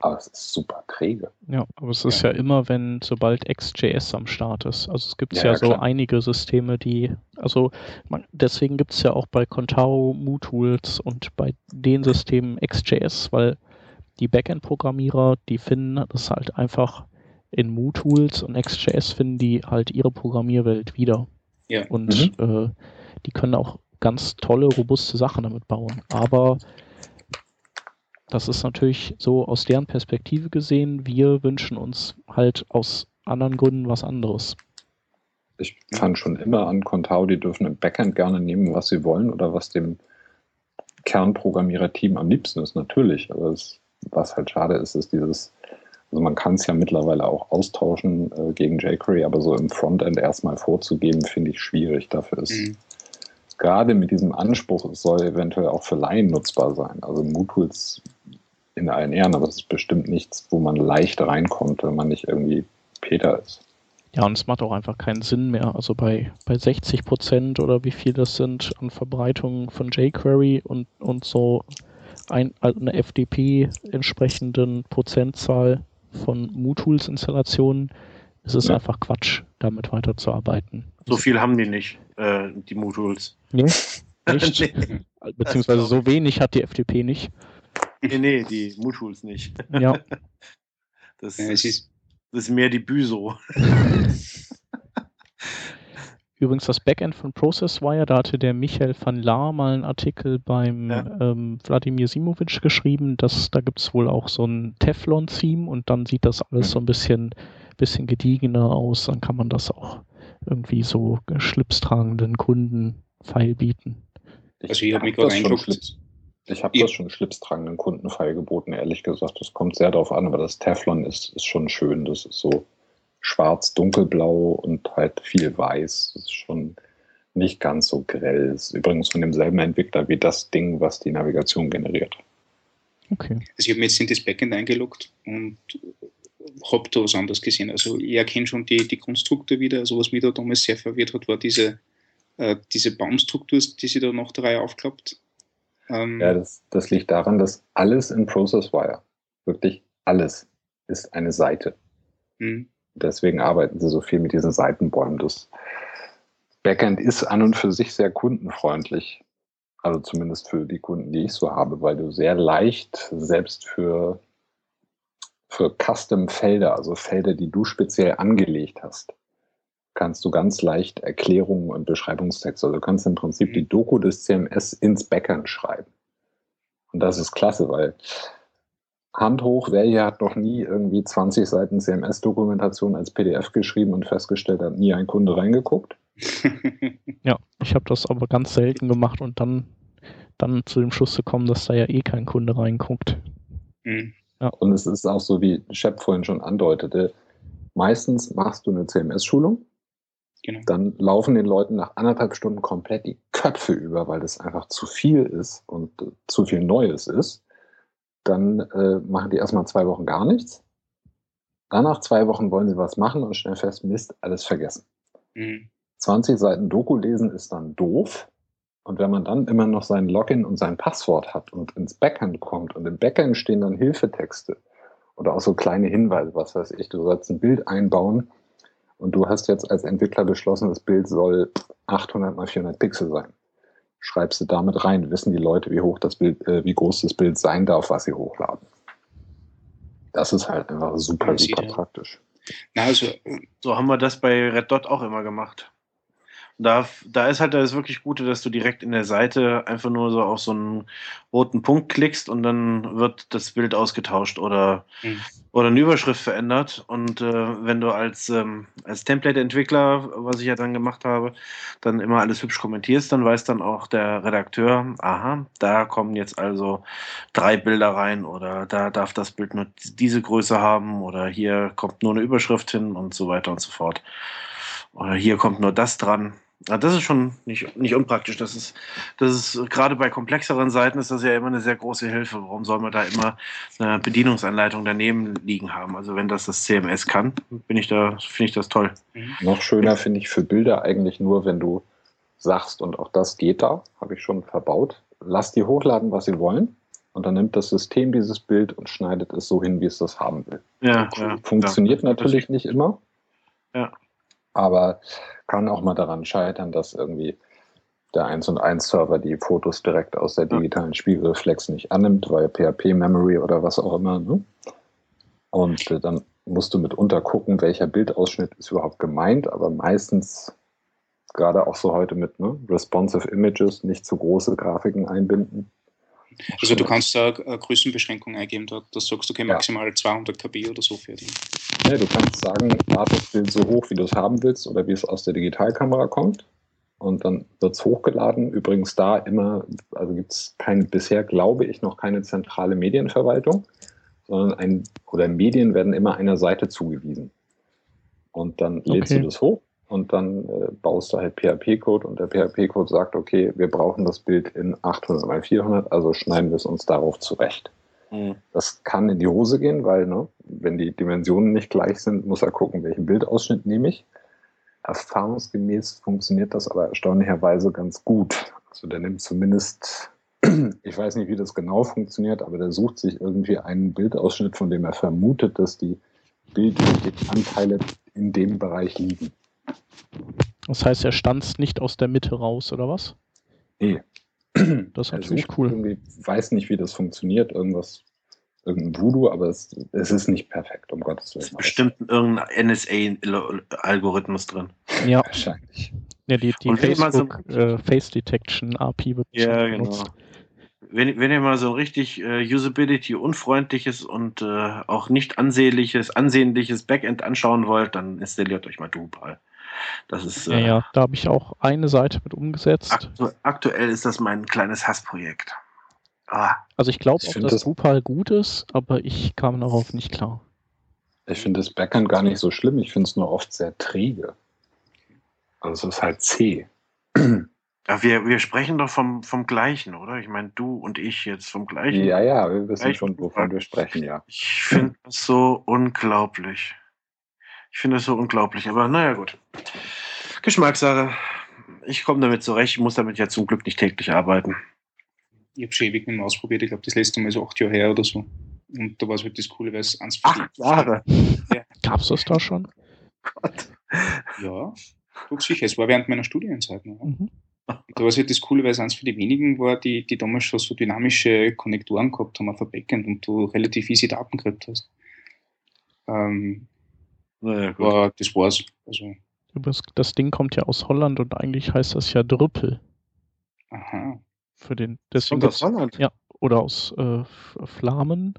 Aber es ist super träge. Ja, aber es ist ja, ja immer, wenn sobald XJS am Start ist. Also es gibt ja, ja, so klar. einige Systeme, die, also man, deswegen gibt es ja auch bei Contao MooTools und bei den Systemen XJS, weil die Backend-Programmierer, die finden das halt einfach in MooTools und XJS finden die halt ihre Programmierwelt wieder. Ja. Und mhm. äh, die können auch ganz tolle, robuste Sachen damit bauen. Aber das ist natürlich so aus deren Perspektive gesehen, wir wünschen uns halt aus anderen Gründen was anderes. Ich fand schon immer an Contao, die dürfen im Backend gerne nehmen, was sie wollen oder was dem Kernprogrammierer-Team am liebsten ist, natürlich. Aber es, was halt schade ist, ist dieses, also man kann es ja mittlerweile auch austauschen äh, gegen jQuery, aber so im Frontend erstmal vorzugeben, finde ich schwierig. Dafür ist mhm gerade mit diesem Anspruch, es soll eventuell auch für Laien nutzbar sein. Also MooTools in allen Ehren, aber es ist bestimmt nichts, wo man leicht reinkommt, wenn man nicht irgendwie Peter ist. Ja, und es macht auch einfach keinen Sinn mehr. Also bei, bei 60 Prozent oder wie viel das sind an Verbreitung von jQuery und, und so ein, also eine FDP entsprechenden Prozentzahl von MooTools-Installationen, ist es ja. einfach Quatsch, damit weiterzuarbeiten. So viel haben die nicht, äh, die MooTools. Nee, nicht. nee. Beziehungsweise so wenig hat die FDP nicht. Nee, nee, die MooTools nicht. Ja. Das, ja, ist, ist, das ist mehr die Büso. Übrigens das Backend von ProcessWire, da hatte der Michael van Laar mal einen Artikel beim ja. ähm, Wladimir Simovic geschrieben, dass da gibt es wohl auch so ein Teflon-Theme und dann sieht das alles so ein bisschen, bisschen gediegener aus. Dann kann man das auch irgendwie so schlipstragenden Kunden feil bieten. Also ich habe mich gerade eingeguckt. Ich habe das schon schlipstragenden Kunden feilgeboten, ehrlich gesagt. Das kommt sehr darauf an, aber das Teflon ist, ist schon schön. Das ist so schwarz, dunkelblau und halt viel weiß. Das ist schon nicht ganz so grell. Das ist übrigens von demselben Entwickler wie das Ding, was die Navigation generiert. Okay. Also ich habe mir jetzt in das Backend eingeloggt und habe da was anderes gesehen. Also ich erkenne schon die, die Grundstruktur wieder. Also was mich da damals sehr verwirrt hat, war diese, äh, diese Baumstruktur, die sie da nach der Reihe aufklappt. Ähm, ja, das, das liegt daran, dass alles in ProcessWire, wirklich alles, ist eine Seite. Mhm. Deswegen arbeiten sie so viel mit diesen Seitenbäumen. Das Backend ist an und für sich sehr kundenfreundlich. Also zumindest für die Kunden, die ich so habe, weil du sehr leicht selbst für, für Custom-Felder, also Felder, die du speziell angelegt hast, kannst du ganz leicht Erklärungen und Beschreibungstexte. Also du kannst im Prinzip die Doku des CMS ins Backend schreiben. Und das ist klasse, weil Hand hoch, wer hier hat noch nie irgendwie 20 Seiten CMS-Dokumentation als PDF geschrieben und festgestellt, hat nie ein Kunde reingeguckt? ja, ich habe das aber ganz selten gemacht und dann dann zu dem Schluss zu kommen, dass da ja eh kein Kunde reinguckt. Mhm. Ja. Und es ist auch so, wie Shep vorhin schon andeutete, meistens machst du eine CMS-Schulung, genau. dann laufen den Leuten nach anderthalb Stunden komplett die Köpfe über, weil das einfach zu viel ist und äh, zu viel Neues ist. Dann äh, machen die erstmal zwei Wochen gar nichts. Danach zwei Wochen wollen sie was machen und schnell fest, Mist, alles vergessen. Mhm. 20 Seiten Doku lesen ist dann doof. Und wenn man dann immer noch sein Login und sein Passwort hat und ins Backend kommt und im Backend stehen dann Hilfetexte oder auch so kleine Hinweise, was weiß ich, du sollst ein Bild einbauen und du hast jetzt als Entwickler beschlossen, das Bild soll 800 mal 400 Pixel sein. Schreibst du damit rein, wissen die Leute, wie hoch das Bild, äh, wie groß das Bild sein darf, was sie hochladen. Das ist halt einfach super, super praktisch. Na, also, so haben wir das bei Red Dot auch immer gemacht. Da, da ist halt das wirklich Gute, dass du direkt in der Seite einfach nur so auf so einen roten Punkt klickst und dann wird das Bild ausgetauscht oder, mhm. oder eine Überschrift verändert. Und äh, wenn du als, ähm, als Template-Entwickler, was ich ja dann gemacht habe, dann immer alles hübsch kommentierst, dann weiß dann auch der Redakteur, aha, da kommen jetzt also drei Bilder rein oder da darf das Bild nur diese Größe haben oder hier kommt nur eine Überschrift hin und so weiter und so fort. Oder hier kommt nur das dran. Ja, das ist schon nicht, nicht unpraktisch. Das ist, das ist gerade bei komplexeren Seiten ist das ja immer eine sehr große Hilfe. Warum soll man da immer eine Bedienungsanleitung daneben liegen haben? Also wenn das das CMS kann, bin ich da, finde ich das toll. Mhm. Noch schöner finde ich für Bilder eigentlich nur, wenn du sagst, und auch das geht da, habe ich schon verbaut, lass die hochladen, was sie wollen. Und dann nimmt das System dieses Bild und schneidet es so hin, wie es das haben will. Ja, ja Funktioniert ja. natürlich nicht immer. Ja aber kann auch mal daran scheitern, dass irgendwie der 1 und 1 Server die Fotos direkt aus der digitalen Spiegelreflex nicht annimmt, weil PHP Memory oder was auch immer. Ne? Und äh, dann musst du mitunter gucken, welcher Bildausschnitt ist überhaupt gemeint, aber meistens gerade auch so heute mit ne, responsive Images nicht zu große Grafiken einbinden. Also du kannst da eine Größenbeschränkung eingeben, da, da sagst du, okay, maximal ja. 200 KB oder so für die. Ja, du kannst sagen, lad das Bild so hoch, wie du es haben willst oder wie es aus der Digitalkamera kommt. Und dann wird es hochgeladen. Übrigens da immer, also gibt es bisher glaube ich noch keine zentrale Medienverwaltung, sondern ein, oder Medien werden immer einer Seite zugewiesen. Und dann lädst okay. du das hoch und dann äh, baust du halt PHP-Code und der PHP-Code sagt, okay, wir brauchen das Bild in 800 mal 400, also schneiden wir es uns darauf zurecht. Mhm. Das kann in die Hose gehen, weil ne, wenn die Dimensionen nicht gleich sind, muss er gucken, welchen Bildausschnitt nehme ich. Erfahrungsgemäß funktioniert das aber erstaunlicherweise ganz gut. Also der nimmt zumindest, ich weiß nicht, wie das genau funktioniert, aber der sucht sich irgendwie einen Bildausschnitt, von dem er vermutet, dass die Bildanteile in dem Bereich liegen. Das heißt, er stanzt nicht aus der Mitte raus, oder was? Nee. Das ist natürlich cool. Irgendwie weiß nicht, wie das funktioniert. Irgendwas, irgendein Voodoo, aber es, es ist nicht perfekt, um Gottes Willen. Es ist bestimmt irgendein NSA-Algorithmus drin. Ja, wahrscheinlich. Ja, die, die Facebook so, äh, Face Detection API wird ja, genau. benutzt. Wenn, wenn ihr mal so ein richtig äh, Usability-unfreundliches und äh, auch nicht ansehnliches, ansehnliches Backend anschauen wollt, dann installiert euch mal Drupal. Das ist, ja, äh, ja, da habe ich auch eine Seite mit umgesetzt. Aktu aktuell ist das mein kleines Hassprojekt. Ah. Also ich glaube dass das Drupal gut ist, aber ich kam darauf nicht klar. Ich finde das Backend gar nicht so schlimm, ich finde es nur oft sehr träge. Also es ist halt zäh. Ja, wir, wir sprechen doch vom, vom Gleichen, oder? Ich meine, du und ich jetzt vom Gleichen. Ja, ja, wir wissen schon, wovon wir sprechen, ja. Ich finde das so unglaublich. Ich finde das so unglaublich, aber naja, gut. Geschmackssache. Ich komme damit zurecht, ich muss damit ja zum Glück nicht täglich arbeiten. Ich habe schon ewig nicht mehr ausprobiert, ich glaube, das letzte Mal so acht Jahre her oder so. Und da war es halt das Coole, weil es eins für Acht Jahre? Ja. Gab es das da schon? Gott. Ja, doch sicher. Es war während meiner Studienzeit. Ne? Mhm. Da war es halt das Coole, weil es eins für die wenigen war, die, die damals schon so dynamische Konnektoren gehabt haben auf der Backend und du relativ easy Daten gekriegt hast. Ähm, naja, war, das war's. Also. Das Ding kommt ja aus Holland und eigentlich heißt das ja Drüppel. Aha. Für den, deswegen kommt aus Holland? Ja, oder aus äh, Flamen.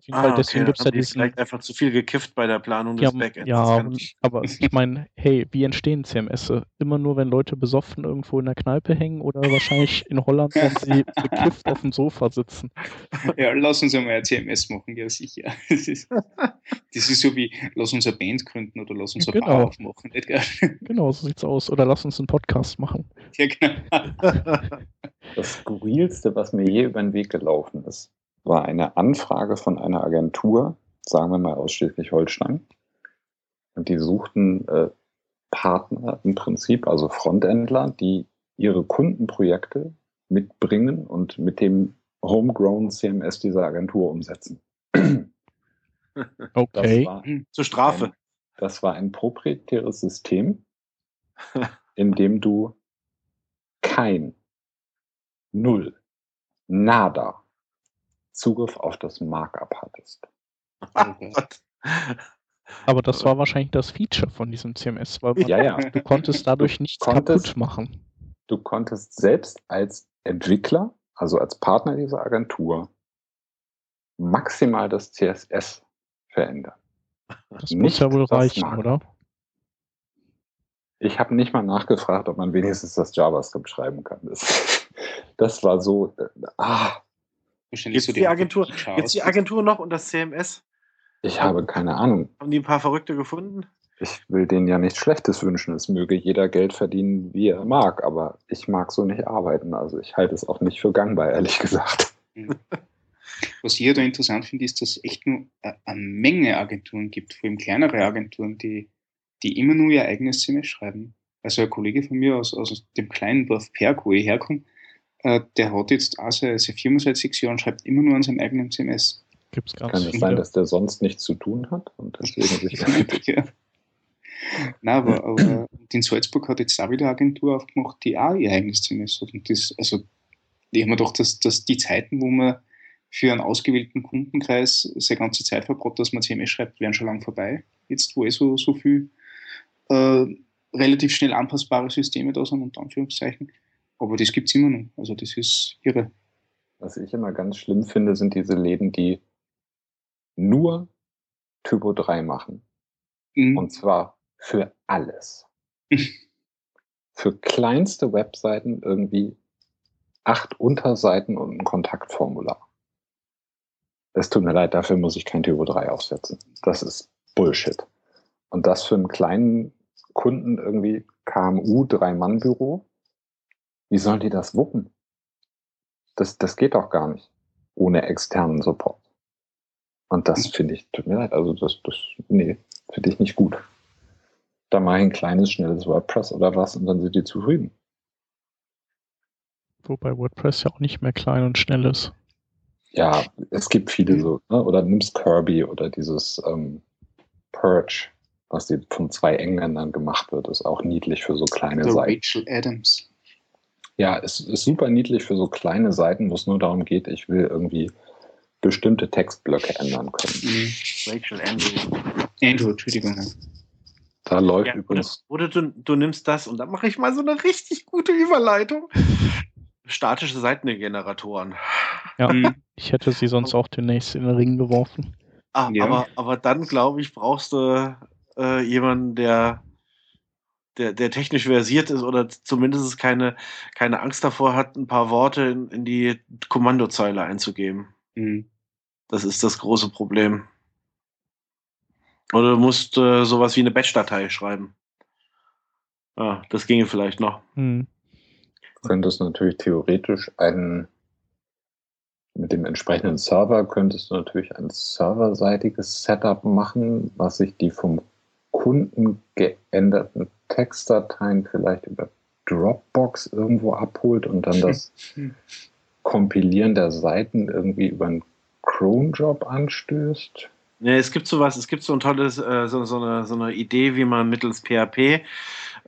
Jeden Fall, ah, deswegen okay. gibt es ja diesen. Vielleicht einfach zu viel gekifft bei der Planung ja, des Backends. Ja, aber ich meine, hey, wie entstehen CMS? Immer nur, wenn Leute besoffen irgendwo in der Kneipe hängen oder wahrscheinlich in Holland, wenn sie bekifft auf dem Sofa sitzen. Ja, lass uns einmal ein CMS machen, ja sicher. Das ist, das ist so wie, lass uns eine Band gründen oder lass uns eine genau. Bar aufmachen. Nicht, genau, so sieht's aus. Oder lass uns einen Podcast machen. Ja, genau. Das Skurrilste, was mir je über den Weg gelaufen ist, war eine Anfrage von einer Agentur, sagen wir mal aus Schleswig-Holstein. Und die suchten äh, Partner im Prinzip, also Frontendler, die ihre Kundenprojekte mitbringen und mit dem Homegrown CMS dieser Agentur umsetzen. Okay. Zur Strafe. Ein, das war ein proprietäres System, in dem du kein, null, nada Zugriff auf das Markup hattest. Aber das war wahrscheinlich das Feature von diesem CMS, weil ja, ja. du konntest dadurch nichts konntest, kaputt machen. Du konntest selbst als Entwickler, also als Partner dieser Agentur, maximal das CSS verändern. Das nicht muss ja wohl reichen, Markup. oder? Ich habe nicht mal nachgefragt, ob man wenigstens das JavaScript schreiben kann. Das, das war so, äh, ah, Gibt so die Agentur, gibt's die Agentur noch und das CMS? Ich habe keine Ahnung. Haben die ein paar Verrückte gefunden? Ich will denen ja nichts Schlechtes wünschen. Es möge jeder Geld verdienen, wie er mag, aber ich mag so nicht arbeiten. Also ich halte es auch nicht für gangbar, ehrlich gesagt. Was ich da interessant finde, ist, dass es echt nur eine Menge Agenturen gibt, vor allem kleinere Agenturen, die, die immer nur ihr eigenes CMS schreiben. Also ein Kollege von mir aus, aus dem kleinen Dorf Perg, wo ich herkomme, äh, der hat jetzt auch seine, Firma seit sechs Jahren, schreibt immer nur an seinem eigenen CMS. Gibt's ganz Kann es sein, dass der sonst nichts zu tun hat und deswegen sich ja. Nein, aber, aber in Salzburg hat jetzt auch wieder eine Agentur aufgemacht, die auch ihr eigenes CMS hat. Und das, also, ich habe mir gedacht, dass, dass die Zeiten, wo man für einen ausgewählten Kundenkreis seine ganze Zeit verbracht, dass man CMS schreibt, wären schon lang vorbei. Jetzt, wo eh so, so viel äh, relativ schnell anpassbare Systeme da sind, unter Anführungszeichen. Aber das gibt es immer noch. Also das ist irre. Was ich immer ganz schlimm finde, sind diese Läden, die nur Typo 3 machen. Mhm. Und zwar für alles. für kleinste Webseiten irgendwie acht Unterseiten und ein Kontaktformular. Es tut mir leid, dafür muss ich kein Typo 3 aufsetzen. Das ist Bullshit. Und das für einen kleinen Kunden irgendwie KMU, Drei-Mann-Büro, wie sollen die das wuppen? Das, das geht doch gar nicht. Ohne externen Support. Und das finde ich, tut mir leid, also das, das, nee, finde ich nicht gut. Da mache ich ein kleines, schnelles WordPress oder was und dann sind die zufrieden. Wobei WordPress ja auch nicht mehr klein und schnell ist. Ja, es gibt viele so, ne? oder nimmst Kirby oder dieses ähm, Purge, was die von zwei Engländern gemacht wird, ist auch niedlich für so kleine The Seiten. Rachel Adams. Ja, es ist super niedlich für so kleine Seiten, wo es nur darum geht, ich will irgendwie bestimmte Textblöcke ändern können. Mhm. Rachel Andrew. Andrew, Entschuldigung. Da läuft ja, übrigens. Oder, du, du, nimmst das und dann mache ich mal so eine richtig gute Überleitung. Statische Seitengeneratoren. Ja, mhm. ich hätte sie sonst auch demnächst in den Ring geworfen. Ah, ja. aber, aber dann, glaube ich, brauchst du äh, jemanden, der der, der technisch versiert ist oder zumindest keine, keine Angst davor hat, ein paar Worte in, in die Kommandozeile einzugeben. Mhm. Das ist das große Problem. Oder du musst äh, sowas wie eine Batch-Datei schreiben. Ja, das ginge vielleicht noch. Mhm. Du könntest natürlich theoretisch einen, mit dem entsprechenden Server könntest du natürlich ein serverseitiges Setup machen, was sich die vom Kunden geänderten Textdateien vielleicht über Dropbox irgendwo abholt und dann das Kompilieren der Seiten irgendwie über einen Chrome-Job anstößt? Ja, es gibt sowas, es gibt so ein tolles, äh, so, so, eine, so eine Idee, wie man mittels PHP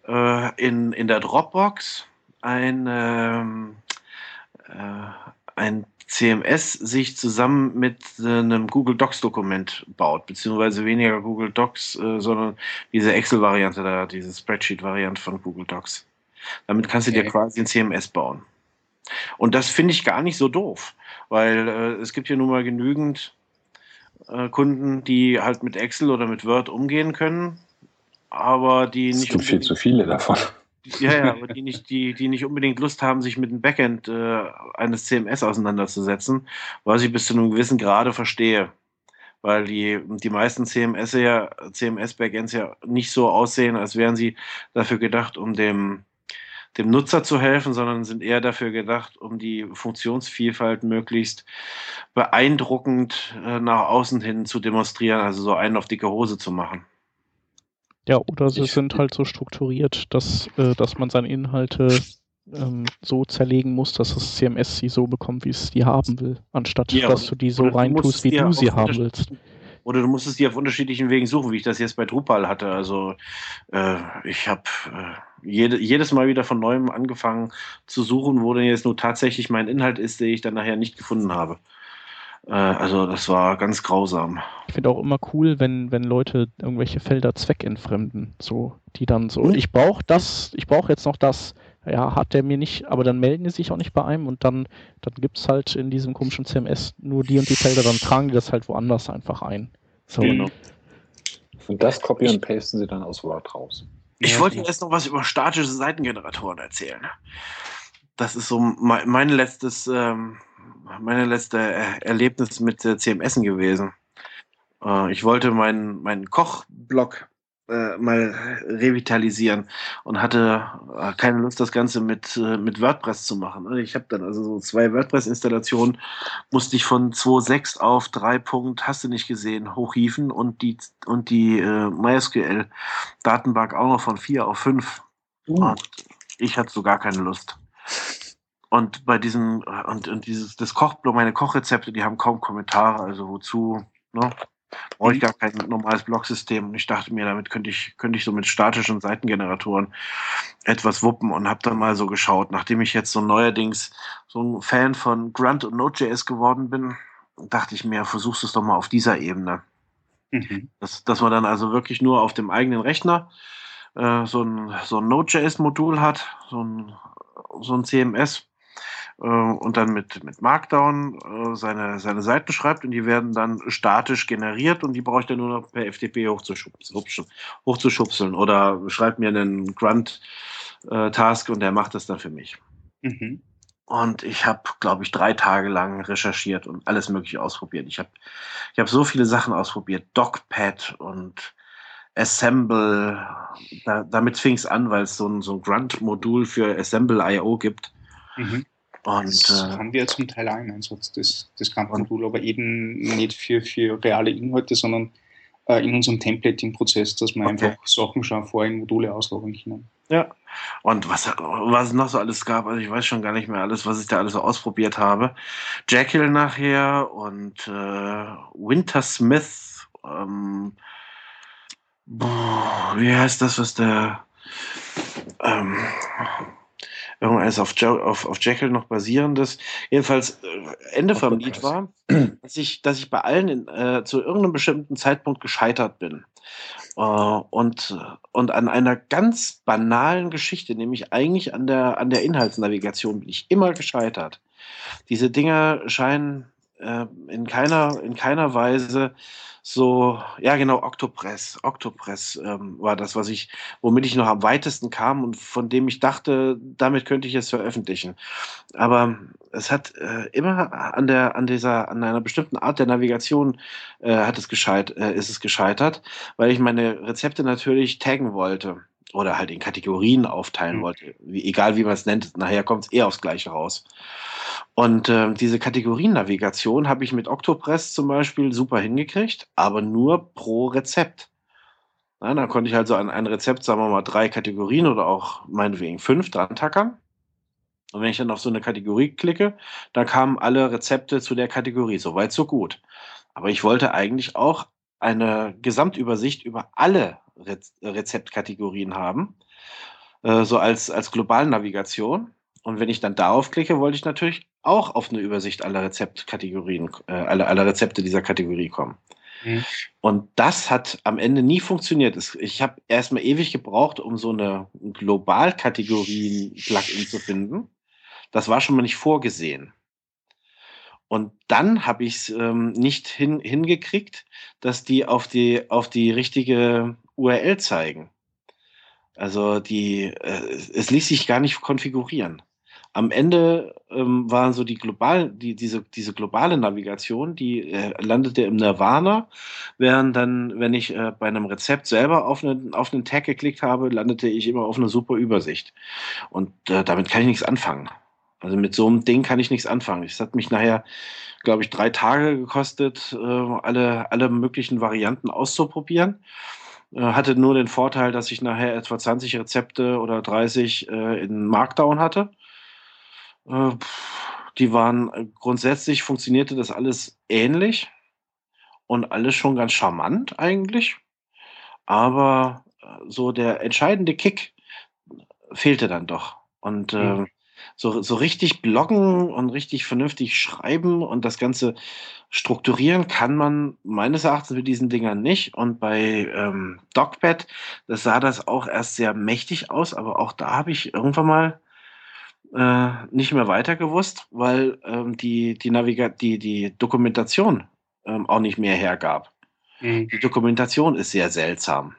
äh, in, in der Dropbox ein, ähm, äh, ein CMS sich zusammen mit einem Google Docs Dokument baut, beziehungsweise weniger Google Docs, äh, sondern diese Excel-Variante da, diese Spreadsheet-Variante von Google Docs. Damit kannst du okay. dir quasi ein CMS bauen. Und das finde ich gar nicht so doof, weil äh, es gibt ja nun mal genügend äh, Kunden, die halt mit Excel oder mit Word umgehen können, aber die es nicht. gibt viel zu viele davon. Ja, ja, aber die nicht, die, die nicht unbedingt Lust haben, sich mit dem Backend äh, eines CMS auseinanderzusetzen, was ich bis zu einem gewissen Grade verstehe. Weil die, die meisten CMS ja, CMS-Backends ja nicht so aussehen, als wären sie dafür gedacht, um dem, dem Nutzer zu helfen, sondern sind eher dafür gedacht, um die Funktionsvielfalt möglichst beeindruckend äh, nach außen hin zu demonstrieren, also so einen auf dicke Hose zu machen. Ja, oder sie ich, sind halt so strukturiert, dass, äh, dass man seine Inhalte ähm, so zerlegen muss, dass das CMS sie so bekommt, wie es die haben will, anstatt ja, dass du die so reintust, wie du sie haben willst. Oder du musst es dir auf unterschiedlichen Wegen suchen, wie ich das jetzt bei Drupal hatte. Also äh, ich habe äh, jede, jedes Mal wieder von neuem angefangen zu suchen, wo denn jetzt nur tatsächlich mein Inhalt ist, den ich dann nachher nicht gefunden habe. Äh, also das war ganz grausam. Ich finde auch immer cool, wenn, wenn Leute irgendwelche Felder zweckentfremden. So, die dann so, mhm. ich brauche das, ich brauche jetzt noch das. Ja, hat der mir nicht, aber dann melden die sich auch nicht bei einem und dann, dann gibt es halt in diesem komischen CMS nur die und die Felder, dann tragen die das halt woanders einfach ein. So. Genau. Und das copy und pasten sie dann aus Word raus. Ich wollte jetzt noch was über statische Seitengeneratoren erzählen. Das ist so mein, mein letztes ähm, meine letzte Erlebnis mit äh, CMS gewesen. Äh, ich wollte meinen mein Kochblog äh, mal revitalisieren und hatte keine Lust, das Ganze mit, mit WordPress zu machen. Also ich habe dann also so zwei WordPress-Installationen, musste ich von 2.6 auf 3. hast du nicht gesehen, hochhieven und die, und die MySQL-Datenbank auch noch von 4 auf 5. Uh. Ich hatte so gar keine Lust. Und bei diesem, und, und dieses, das Kochblog, meine Kochrezepte, die haben kaum Kommentare, also wozu, ne? Brauche ich mhm. gar kein normales Blogsystem. Und ich dachte mir, damit könnte ich, könnte ich so mit statischen Seitengeneratoren etwas wuppen und habe dann mal so geschaut. Nachdem ich jetzt so neuerdings so ein Fan von Grunt und Node.js geworden bin, dachte ich mir, versuchst es doch mal auf dieser Ebene. Mhm. Dass, dass man dann also wirklich nur auf dem eigenen Rechner äh, so ein, so ein Node.js-Modul hat, so ein, so ein CMS, und dann mit, mit Markdown äh, seine, seine Seiten schreibt und die werden dann statisch generiert und die brauche ich dann nur noch per FTP hochzuschubsen, hochzuschubseln oder schreibt mir einen Grunt-Task äh, und der macht das dann für mich. Mhm. Und ich habe, glaube ich, drei Tage lang recherchiert und alles Mögliche ausprobiert. Ich habe ich hab so viele Sachen ausprobiert. DocPad und Assemble. Da, damit fing es an, weil es so ein, so ein Grunt-Modul für Assemble.io gibt. Mhm. Und, das äh, haben wir zum Teil auch im Einsatz, das, das Modul, aber eben nicht für, für reale Inhalte, sondern äh, in unserem Templating-Prozess, dass wir okay. einfach Sachen schon vorher in Module auslagern können. Ja, und was, was es noch so alles gab, also ich weiß schon gar nicht mehr alles, was ich da alles so ausprobiert habe. Jekyll nachher und äh, Wintersmith, ähm, boah, wie heißt das, was der ähm, irgendwas auf, auf, auf Jekyll noch basierendes. Jedenfalls äh, Ende vom Lied war, dass ich, dass ich bei allen in, äh, zu irgendeinem bestimmten Zeitpunkt gescheitert bin. Äh, und, und an einer ganz banalen Geschichte, nämlich eigentlich an der, an der Inhaltsnavigation bin ich immer gescheitert. Diese Dinger scheinen äh, in, keiner, in keiner Weise so, ja genau, Octopress. Octopress ähm, war das, was ich, womit ich noch am weitesten kam und von dem ich dachte, damit könnte ich es veröffentlichen. Aber es hat äh, immer an der, an dieser, an einer bestimmten Art der Navigation äh, hat es gescheit, äh, ist es gescheitert, weil ich meine Rezepte natürlich taggen wollte oder halt in Kategorien aufteilen mhm. wollte. Wie, egal wie man es nennt, nachher kommt es eh aufs Gleiche raus. Und äh, diese Kategoriennavigation habe ich mit Octopress zum Beispiel super hingekriegt, aber nur pro Rezept. Na, da konnte ich also an ein Rezept, sagen wir mal, drei Kategorien oder auch meinetwegen fünf dran tackern. Und wenn ich dann auf so eine Kategorie klicke, dann kamen alle Rezepte zu der Kategorie. Soweit, so gut. Aber ich wollte eigentlich auch eine Gesamtübersicht über alle Rezeptkategorien haben, äh, so als, als Globalnavigation. Und wenn ich dann darauf klicke, wollte ich natürlich auch auf eine Übersicht aller Rezeptkategorien, äh, aller, aller Rezepte dieser Kategorie kommen. Mhm. Und das hat am Ende nie funktioniert. Ich habe erstmal ewig gebraucht, um so eine Globalkategorien-Plugin zu finden. Das war schon mal nicht vorgesehen. Und dann habe ich es ähm, nicht hin, hingekriegt, dass die auf die, auf die richtige URL zeigen. Also die, äh, es ließ sich gar nicht konfigurieren. Am Ende ähm, waren so die global, die, diese, diese globale Navigation, die äh, landete im Nirvana, während dann, wenn ich äh, bei einem Rezept selber auf einen, auf einen Tag geklickt habe, landete ich immer auf eine super Übersicht. Und äh, damit kann ich nichts anfangen. Also mit so einem Ding kann ich nichts anfangen. Es hat mich nachher, glaube ich, drei Tage gekostet, äh, alle, alle möglichen Varianten auszuprobieren. Äh, hatte nur den Vorteil, dass ich nachher etwa 20 Rezepte oder 30 äh, in Markdown hatte. Äh, die waren äh, grundsätzlich funktionierte das alles ähnlich und alles schon ganz charmant eigentlich. Aber äh, so der entscheidende Kick fehlte dann doch. Und mhm so, so richtig bloggen und richtig vernünftig schreiben und das Ganze strukturieren kann man meines Erachtens mit diesen Dingern nicht. Und bei ähm, DocPad, das sah das auch erst sehr mächtig aus, aber auch da habe ich irgendwann mal äh, nicht mehr weiter gewusst, weil ähm, die, die, Naviga die, die Dokumentation ähm, auch nicht mehr hergab. Mhm. Die Dokumentation ist sehr seltsam.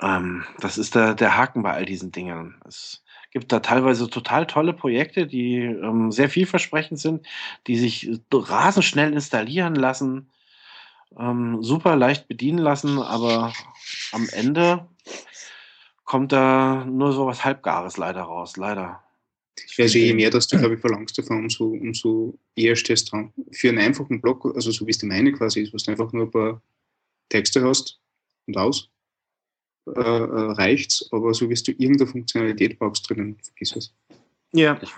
Ähm, das ist der, der Haken bei all diesen Dingen. Es, gibt da teilweise total tolle Projekte, die ähm, sehr vielversprechend sind, die sich rasend schnell installieren lassen, ähm, super leicht bedienen lassen, aber am Ende kommt da nur so was Halbgares leider raus, leider. Ich weiß, je mehr, dass du, glaube ich, verlangst davon, umso, umso eher stehst du dran. Für einen einfachen Blog, also so wie es die meine quasi ist, was du einfach nur ein paar Texte hast und aus, äh, äh, reicht's, aber so wie du irgendeine Funktionalität brauchst drinnen, vergiss es. Ja. Ich,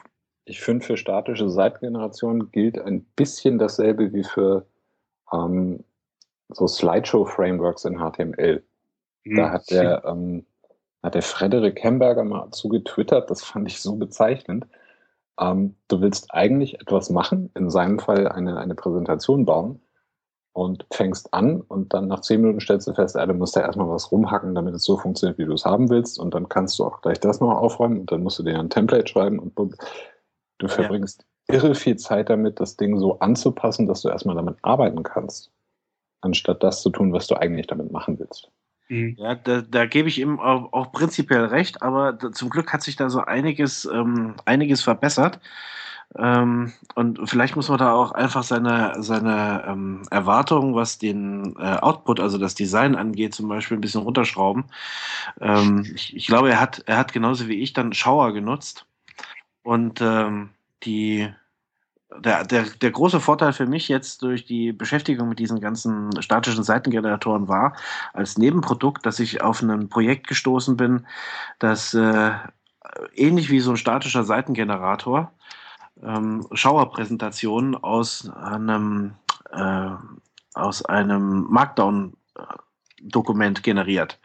ich finde, für statische Seitengeneration gilt ein bisschen dasselbe wie für ähm, so Slideshow-Frameworks in HTML. Hm. Da hat der, ähm, hat der Frederik Hemberger mal zu getwittert, das fand ich so bezeichnend. Ähm, du willst eigentlich etwas machen, in seinem Fall eine, eine Präsentation bauen, und fängst an und dann nach zehn Minuten stellst du fest, ey, du musst da erstmal was rumhacken, damit es so funktioniert, wie du es haben willst und dann kannst du auch gleich das noch aufräumen und dann musst du dir ein Template schreiben und du verbringst ja. irre viel Zeit damit, das Ding so anzupassen, dass du erstmal damit arbeiten kannst, anstatt das zu tun, was du eigentlich damit machen willst. Mhm. Ja, da, da gebe ich ihm auch, auch prinzipiell recht, aber da, zum Glück hat sich da so einiges, ähm, einiges verbessert. Ähm, und vielleicht muss man da auch einfach seine, seine ähm, Erwartungen, was den äh, Output, also das Design angeht, zum Beispiel ein bisschen runterschrauben. Ähm, ich, ich, glaube, er hat, er hat genauso wie ich dann Schauer genutzt. Und ähm, die, der, der, der große Vorteil für mich jetzt durch die Beschäftigung mit diesen ganzen statischen Seitengeneratoren war, als Nebenprodukt, dass ich auf ein Projekt gestoßen bin, das äh, ähnlich wie so ein statischer Seitengenerator ähm, Schauerpräsentationen aus einem, äh, einem Markdown-Dokument generiert.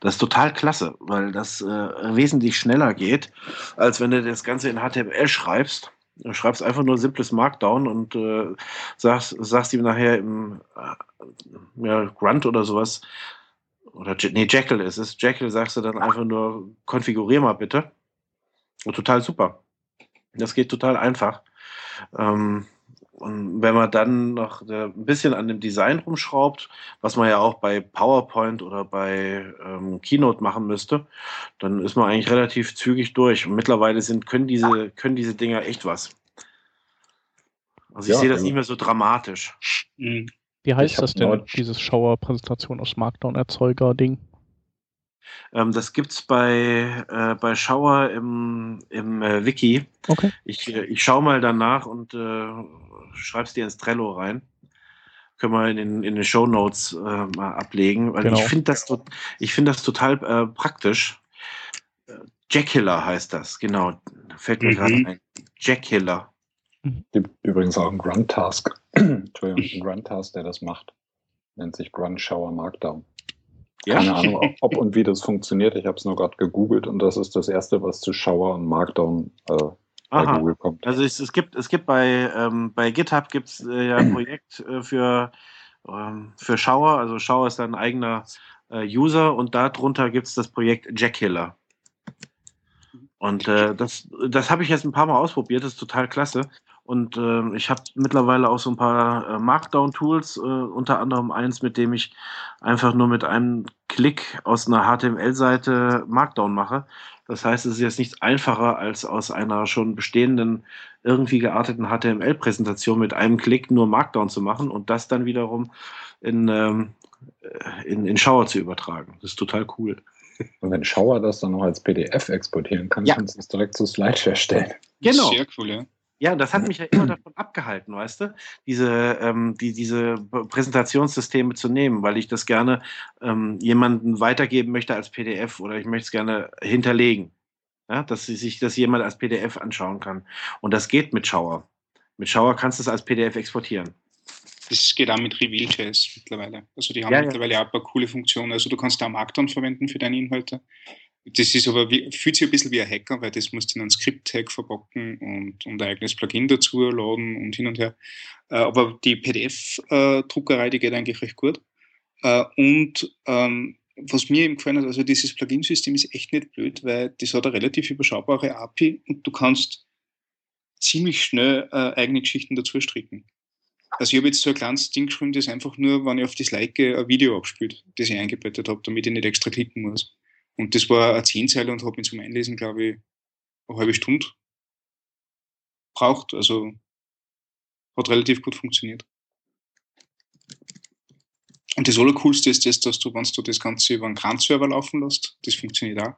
Das ist total klasse, weil das äh, wesentlich schneller geht, als wenn du das Ganze in HTML schreibst. Du schreibst einfach nur simples Markdown und äh, sagst, sagst ihm nachher im äh, ja, Grunt oder sowas, oder nee, Jekyll ist es. Jekyll sagst du dann einfach nur, konfigurier mal bitte. Und total super. Das geht total einfach. Ähm, und wenn man dann noch ein bisschen an dem Design rumschraubt, was man ja auch bei PowerPoint oder bei ähm, Keynote machen müsste, dann ist man eigentlich relativ zügig durch. Und mittlerweile sind, können, diese, können diese Dinger echt was. Also ich ja, sehe das ja. nicht mehr so dramatisch. Mhm. Wie heißt das denn, dieses Schauer-Präsentation aus Markdown-Erzeuger-Ding? Ähm, das es bei, äh, bei Schauer im, im äh, Wiki. Okay. Ich, äh, ich schaue mal danach und äh, schreibe es dir ins Trello rein. Können wir in den, in den Show Notes äh, mal ablegen. Weil genau. ich finde das, ich find das total äh, praktisch. Äh, Jackkiller heißt das, genau. Fällt mir mhm. gerade ein. Jackkiller. Mhm. Übrigens auch ein Grunt-Task. Entschuldigung, ein Grunt-Task, der das macht. Nennt sich Grunt Shower Markdown. Ja. Keine Ahnung, ob, und wie das funktioniert. Ich habe es nur gerade gegoogelt und das ist das Erste, was zu Shower und Markdown äh, bei Google kommt. Also es, es, gibt, es gibt bei, ähm, bei GitHub gibt's, äh, ja ein Projekt äh, für, ähm, für Shower. Also Shower ist ein eigener äh, User und darunter gibt es das Projekt Jackkiller. Und äh, das, das habe ich jetzt ein paar Mal ausprobiert, das ist total klasse. Und äh, ich habe mittlerweile auch so ein paar äh, Markdown-Tools, äh, unter anderem eins, mit dem ich einfach nur mit einem Klick aus einer HTML-Seite Markdown mache. Das heißt, es ist jetzt nichts einfacher, als aus einer schon bestehenden, irgendwie gearteten HTML-Präsentation mit einem Klick nur Markdown zu machen und das dann wiederum in, ähm, äh, in, in Shower zu übertragen. Das ist total cool. Und wenn Shower das dann noch als PDF exportieren kann, Ja. kannst du es direkt zu Slideshare stellen. Genau. Sehr cool, ja. Ja, das hat mich ja immer davon abgehalten, weißt du, diese, ähm, die, diese Präsentationssysteme zu nehmen, weil ich das gerne ähm, jemanden weitergeben möchte als PDF oder ich möchte es gerne hinterlegen. Ja, dass sie sich das jemand als PDF anschauen kann. Und das geht mit Shower. Mit Shower kannst du es als PDF exportieren. Das geht auch mit Reveal.js mittlerweile. Also die haben Ja, ja. mittlerweile auch ein paar coole Funktionen. Also du kannst da Markdown verwenden für deine Inhalte. Das ist aber wie, fühlt sich ein bisschen wie ein Hacker, weil das musst du in einen Script-Tag verpacken und, und ein eigenes Plugin dazu laden und hin und her. Äh, aber die PDF-Druckerei, die geht eigentlich recht gut. Äh, und ähm, was mir eben gefallen hat, also dieses Plugin-System ist echt nicht blöd, weil das hat eine relativ überschaubare API und du kannst ziemlich schnell äh, eigene Geschichten dazu stricken. Also ich habe jetzt so ein kleines Ding geschrieben, das einfach nur, wenn ich auf das Like ein Video abspielt, das ich eingebettet habe, damit ich nicht extra klicken muss. Und das war eine Zehnzeile und habe mich zum Einlesen, glaube ich, eine halbe Stunde braucht. Also hat relativ gut funktioniert. Und das Allercoolste ist das, dass du, wenn du das Ganze über einen Kran-Server laufen lässt, das funktioniert auch,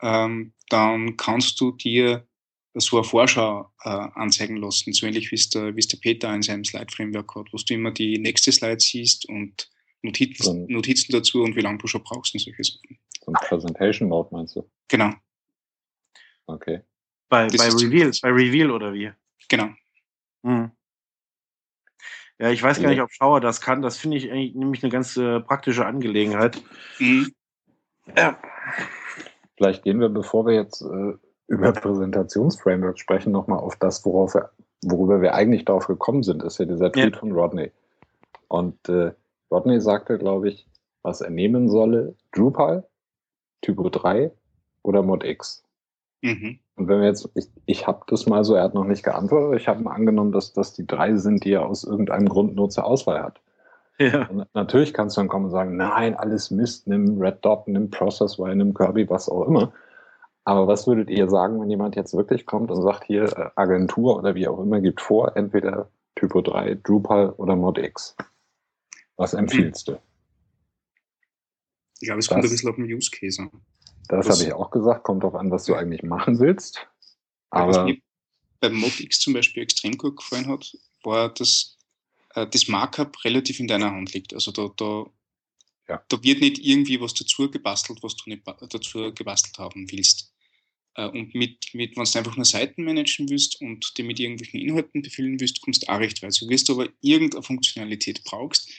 ähm, dann kannst du dir so eine Vorschau äh, anzeigen lassen, so ähnlich wie es der, wie es der Peter in seinem Slide-Framework hat, wo du immer die nächste Slide siehst und Notizen, Notizen dazu und wie lange du schon brauchst und solche Sachen. So ein Presentation Mode meinst du? Genau, Okay. Bei, Das bei Reveal, bei Reveal oder wie? genau. Hm. Ja, ich weiß gar Ja. nicht, ob Shower das kann. Das finde ich eigentlich nämlich eine ganz äh, praktische Angelegenheit. Mhm. Ja. Vielleicht gehen wir, bevor wir jetzt äh, über Präsentationsframeworks sprechen, nochmal auf das, worauf wir, worüber wir eigentlich darauf gekommen sind, ist ja dieser Tweet von Rodney. Und äh, Rodney sagte, glaube ich, was er nehmen solle, Drupal, Typo 3 oder Mod X. Mhm. Und wenn wir jetzt, ich, ich habe das mal so, er hat noch nicht geantwortet, ich habe mal angenommen, dass das die drei sind, die er aus irgendeinem Grund nur zur Auswahl hat. Ja. Und natürlich kannst du dann kommen und sagen, nein, alles Mist, nimm Red Dot, nimm Processwire, nimm Kirby, was auch immer. Aber was würdet ihr sagen, wenn jemand jetzt wirklich kommt und sagt, hier äh, Agentur oder wie auch immer, gibt vor, entweder Typo 3, Drupal oder Mod X? Was empfiehlst du? Ich glaube, es Das- kommt ein bisschen auf den Use Case an. Das Das- habe ich auch gesagt, kommt drauf an, was du eigentlich machen willst. Weil was Aber mir beim ModX zum Beispiel extrem gut gefallen hat, war, dass äh, das Markup relativ in deiner Hand liegt. Also da, da, Ja. da wird nicht irgendwie was dazu gebastelt, was du nicht dazu gebastelt haben willst. Äh, und mit, mit wenn du einfach nur Seiten managen willst und die mit irgendwelchen Inhalten befüllen willst, kommst du auch recht weit. So wirst du aber irgendeine Funktionalität brauchst,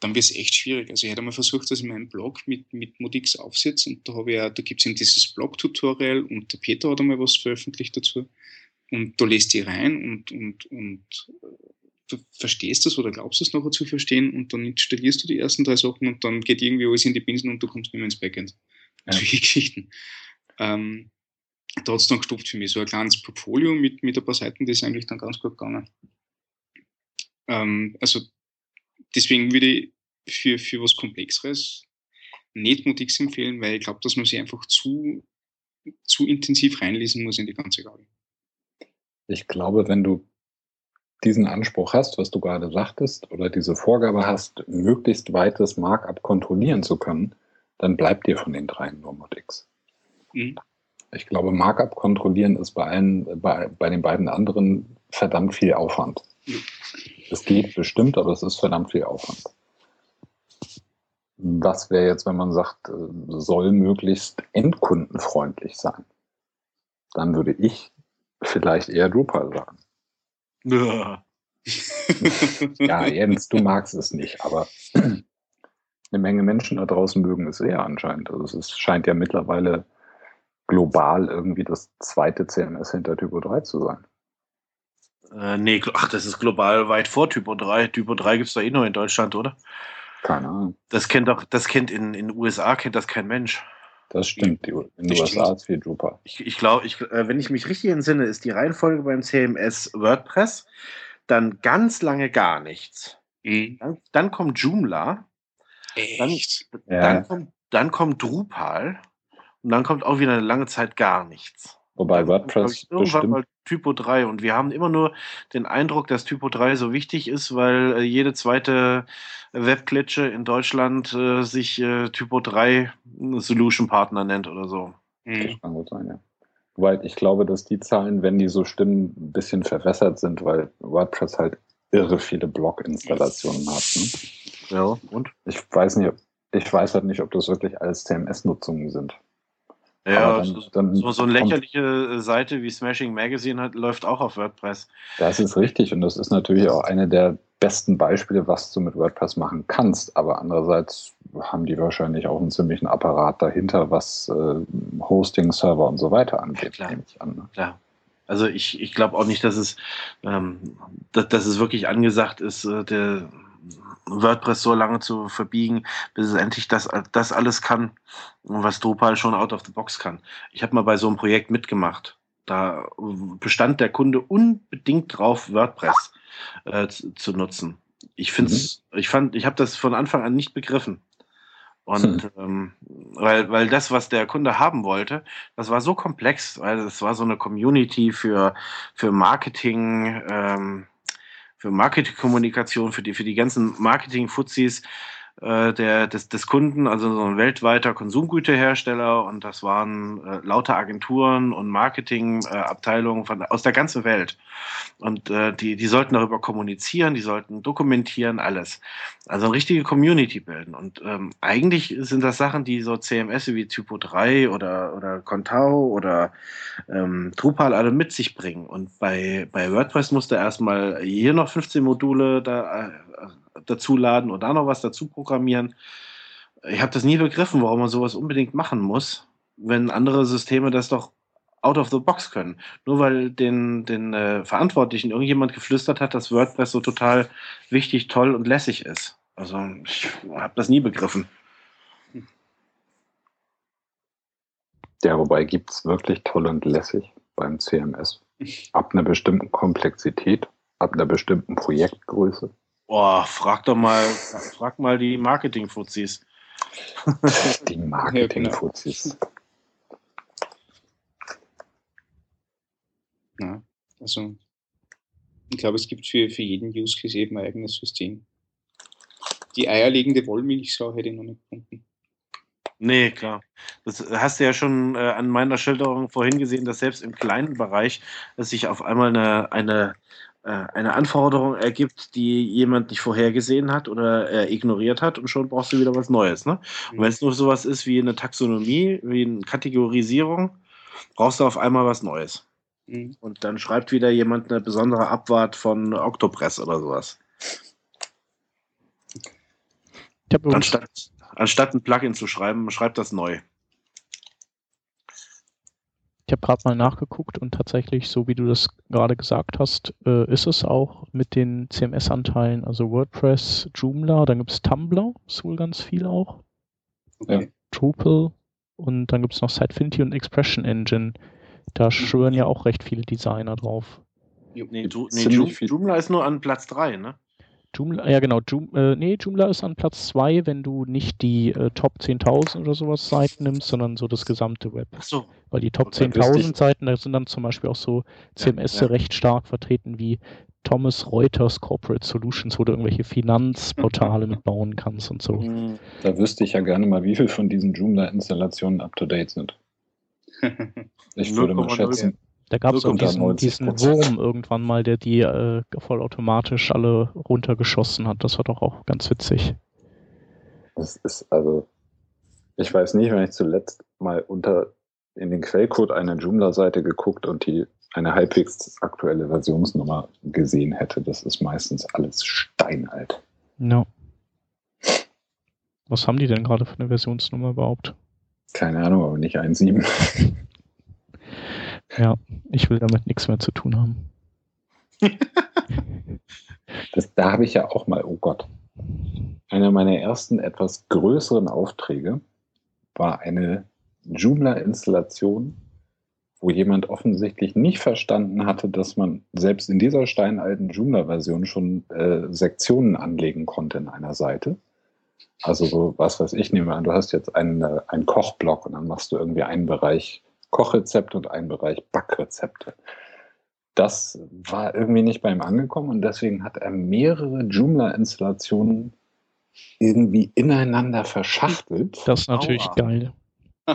dann wird es echt schwierig. Also ich hätte mal versucht, dass ich meinen Blog mit, mit Modix aufsetze und da habe ich auch, da gibt es eben dieses Blog-Tutorial und der Peter hat einmal was veröffentlicht dazu. Und da lest die rein und, und, und du verstehst das oder glaubst es nachher zu verstehen und dann installierst du die ersten drei Sachen und dann geht irgendwie alles in die Binsen und du kommst nicht mehr ins Backend. Ja. Solche Geschichten. Ähm, da hat es dann gestoppt für mich. So ein kleines Portfolio mit, mit ein paar Seiten, das ist eigentlich dann ganz gut gegangen. Ähm, also deswegen würde ich für, für was Komplexeres nicht Modix empfehlen, weil ich glaube, dass man sich einfach zu, zu intensiv reinlesen muss in die ganze Gabe. ich glaube, wenn du diesen Anspruch hast, was du gerade sagtest, oder diese Vorgabe hast, möglichst weites Markup kontrollieren zu können, dann bleibt dir von den dreien nur Mod X. Mhm. Ich glaube, Markup kontrollieren ist bei, allen, bei, bei den beiden anderen verdammt viel Aufwand. Ja. Es geht bestimmt, aber es ist verdammt viel Aufwand. Was wäre jetzt, wenn man sagt, äh, soll möglichst endkundenfreundlich sein? Dann würde ich vielleicht eher Drupal sagen. Ja. Ja, Jens, du magst es nicht, aber eine Menge Menschen da draußen mögen es eher anscheinend. Also es ist, scheint ja mittlerweile global irgendwie das zweite CMS hinter Typo 3 zu sein. Äh, nee, ach, das ist global weit vor Typo 3. Typo 3 gibt es da eh nur in Deutschland, oder? Keine Ahnung. Das kennt doch, das kennt in in den USA kennt das kein Mensch. Das stimmt, die, in den USA ist viel Drupal. Ich, ich glaube, ich, äh, wenn ich mich richtig entsinne, ist die Reihenfolge beim CMS WordPress, dann ganz lange gar nichts. Mhm. Dann, dann, kommt Joomla. Echt? Dann, ja. dann, kommt, dann kommt Drupal und dann kommt auch wieder eine lange Zeit gar nichts. Wobei WordPress irgendwann bestimmt mal Typo 3 und wir haben immer nur den Eindruck, dass Typo 3 so wichtig ist, weil äh, jede zweite Webklitsche in Deutschland äh, sich äh, Typo 3 Solution Partner nennt oder so. Das mhm. kann gut sein, ja. Wobei ich glaube, dass die Zahlen, wenn die so stimmen, ein bisschen verwässert sind, weil WordPress halt irre viele Blog-Installationen hat. Ne? Ja, und? Ich weiß nicht, ich weiß halt nicht, ob das wirklich alles CMS-Nutzungen sind. Ja, dann, dann so, so eine lächerliche äh, Seite wie Smashing Magazine hat, läuft auch auf WordPress. Das ist richtig und das ist natürlich auch eine der besten Beispiele, was du mit WordPress machen kannst. Aber andererseits haben die wahrscheinlich auch einen ziemlichen Apparat dahinter, was äh, Hosting, Server und so weiter angeht, ja, nehme ich an. Ne? Klar. Also ich, ich glaube auch nicht, dass es, ähm, dass, dass es wirklich angesagt ist, äh, der WordPress so lange zu verbiegen, bis es endlich das, das alles kann, was Drupal schon out of the box kann. Ich habe mal bei so einem Projekt mitgemacht. Da bestand der Kunde unbedingt drauf, WordPress äh, zu, zu, nutzen. Ich finde mhm. ich fand, ich habe das von Anfang an nicht begriffen. Und hm. ähm, weil, weil das, was der Kunde haben wollte, das war so komplex, weil es war so eine Community für, für Marketing, ähm, für Marketingkommunikation, für die, für die ganzen Marketing-Fuzis äh, der, des, des Kunden, also so ein weltweiter Konsumgüterhersteller und das waren äh, lauter Agenturen und Marketingabteilungen äh, aus der ganzen Welt. Und äh, die, die sollten darüber kommunizieren, die sollten dokumentieren, alles. Also eine richtige Community bilden. Und ähm, eigentlich sind das Sachen, die so CMS wie Typo 3 oder, oder Contao oder ähm, Drupal alle mit sich bringen. Und bei, bei WordPress musste erstmal hier noch 15 Module da, äh, dazu laden und da noch was dazu programmieren. Ich habe das nie begriffen, warum man sowas unbedingt machen muss, wenn andere Systeme das doch out of the box können. Nur weil den, den äh, Verantwortlichen irgendjemand geflüstert hat, dass WordPress so total wichtig, toll und lässig ist. Also ich habe das nie begriffen. Ja, wobei gibt es wirklich toll und lässig beim CMS. Ab einer bestimmten Komplexität, ab einer bestimmten Projektgröße. Boah, frag doch mal, frag mal die Marketing-Fuzis. Die Marketing-Fuzis. Ja, also ich glaube, es gibt für, für jeden Use Case eben ein eigenes System. Die eierlegende Wollmilchsau hätte ich noch nicht gefunden. Nee, klar. Das hast du ja schon äh, an meiner Schilderung vorhin gesehen, dass selbst im kleinen Bereich es sich auf einmal eine, eine eine Anforderung ergibt, die jemand nicht vorhergesehen hat oder äh, ignoriert hat und schon brauchst du wieder was Neues. Ne? Und wenn es nur sowas ist wie eine Taxonomie, wie eine Kategorisierung, brauchst du auf einmal was Neues. Mhm. Und dann schreibt wieder jemand eine besondere Abwart von Octopress oder sowas. Anstatt, anstatt ein Plugin zu schreiben, schreibt das neu. Ich habe gerade mal nachgeguckt und tatsächlich, so wie du das gerade gesagt hast, äh, ist es auch mit den CMS-Anteilen, also WordPress, Joomla, dann gibt es Tumblr, ist wohl ganz viel auch. Ja. Drupal und dann gibt es noch Sitefinity und Expression Engine. Da mhm. schwören ja auch recht viele Designer drauf. Nee, du, nee Joomla ist nur an Platz 3, ne? Joomla, ja genau, Joom, äh, nee, Joomla ist an Platz 2, wenn du nicht die äh, Top 10.000 oder sowas Seiten nimmst, sondern so das gesamte Web. Ach so. Weil die Top 10.000 Seiten, da sind dann zum Beispiel auch so CMS ja, ja. recht stark vertreten wie Thomas Reuters Corporate Solutions, wo du irgendwelche Finanzportale mitbauen kannst und so. Mhm. Da wüsste ich ja gerne mal, wie viel von diesen Joomla-Installationen up to date sind. Ich würde mal schätzen, da gab es auch diesen, diesen Wurm irgendwann mal, der die äh, vollautomatisch alle runtergeschossen hat. Das war doch auch ganz witzig. Das ist also, ich weiß nicht, wenn ich zuletzt mal unter in den Quellcode einer Joomla-Seite geguckt und die eine halbwegs aktuelle Versionsnummer gesehen hätte. Das ist meistens alles steinalt. No. Was haben die denn gerade für eine Versionsnummer überhaupt? Keine Ahnung, aber nicht 1.7. Ja, ich will damit nichts mehr zu tun haben. das, da habe ich ja auch mal, oh Gott, einer meiner ersten etwas größeren Aufträge war eine Joomla-Installation, wo jemand offensichtlich nicht verstanden hatte, dass man selbst in dieser steinalten Joomla-Version schon äh, Sektionen anlegen konnte in einer Seite. Also so, was weiß ich, nehme an, du hast jetzt einen, äh, einen Kochblock und dann machst du irgendwie einen Bereich Kochrezepte und einen Bereich Backrezepte. Das war irgendwie nicht bei ihm angekommen und deswegen hat er mehrere Joomla-Installationen irgendwie ineinander verschachtelt. Das ist natürlich Aua. geil.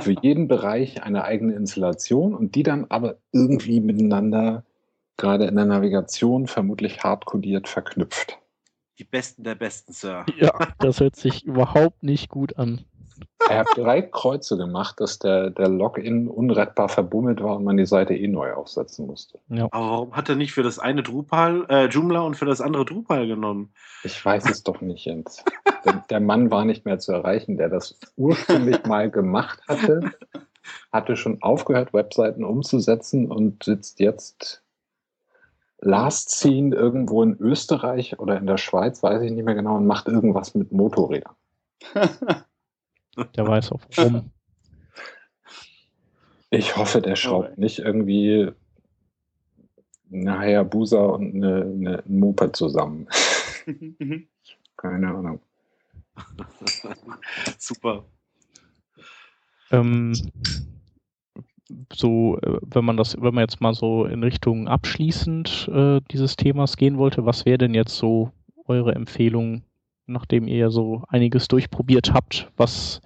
Für jeden Bereich eine eigene Installation und die dann aber irgendwie miteinander, gerade in der Navigation, vermutlich hardcodiert verknüpft. Die Besten der Besten, Sir. Ja, das hört sich überhaupt nicht gut an. Er hat drei Kreuze gemacht, dass der, der Login unrettbar verbummelt war und man die Seite eh neu aufsetzen musste. Ja. Aber warum hat er nicht für das eine Drupal, äh, Joomla und für das andere Drupal genommen? Ich weiß es doch nicht, Jens. der, der Mann war nicht mehr zu erreichen, der das ursprünglich mal gemacht hatte, hatte schon aufgehört, Webseiten umzusetzen und sitzt jetzt Last Scene irgendwo in Österreich oder in der Schweiz, weiß ich nicht mehr genau, und macht irgendwas mit Motorrädern. Der weiß auch warum. Ich hoffe, der schraubt okay. nicht irgendwie eine Hayabusa und eine, eine, ein Moped zusammen. Keine Ahnung. Super. Ähm, so, äh, wenn man das, wenn man jetzt mal so in Richtung abschließend äh, dieses Themas gehen wollte, was wäre denn jetzt so eure Empfehlung nachdem ihr ja so einiges durchprobiert habt, was,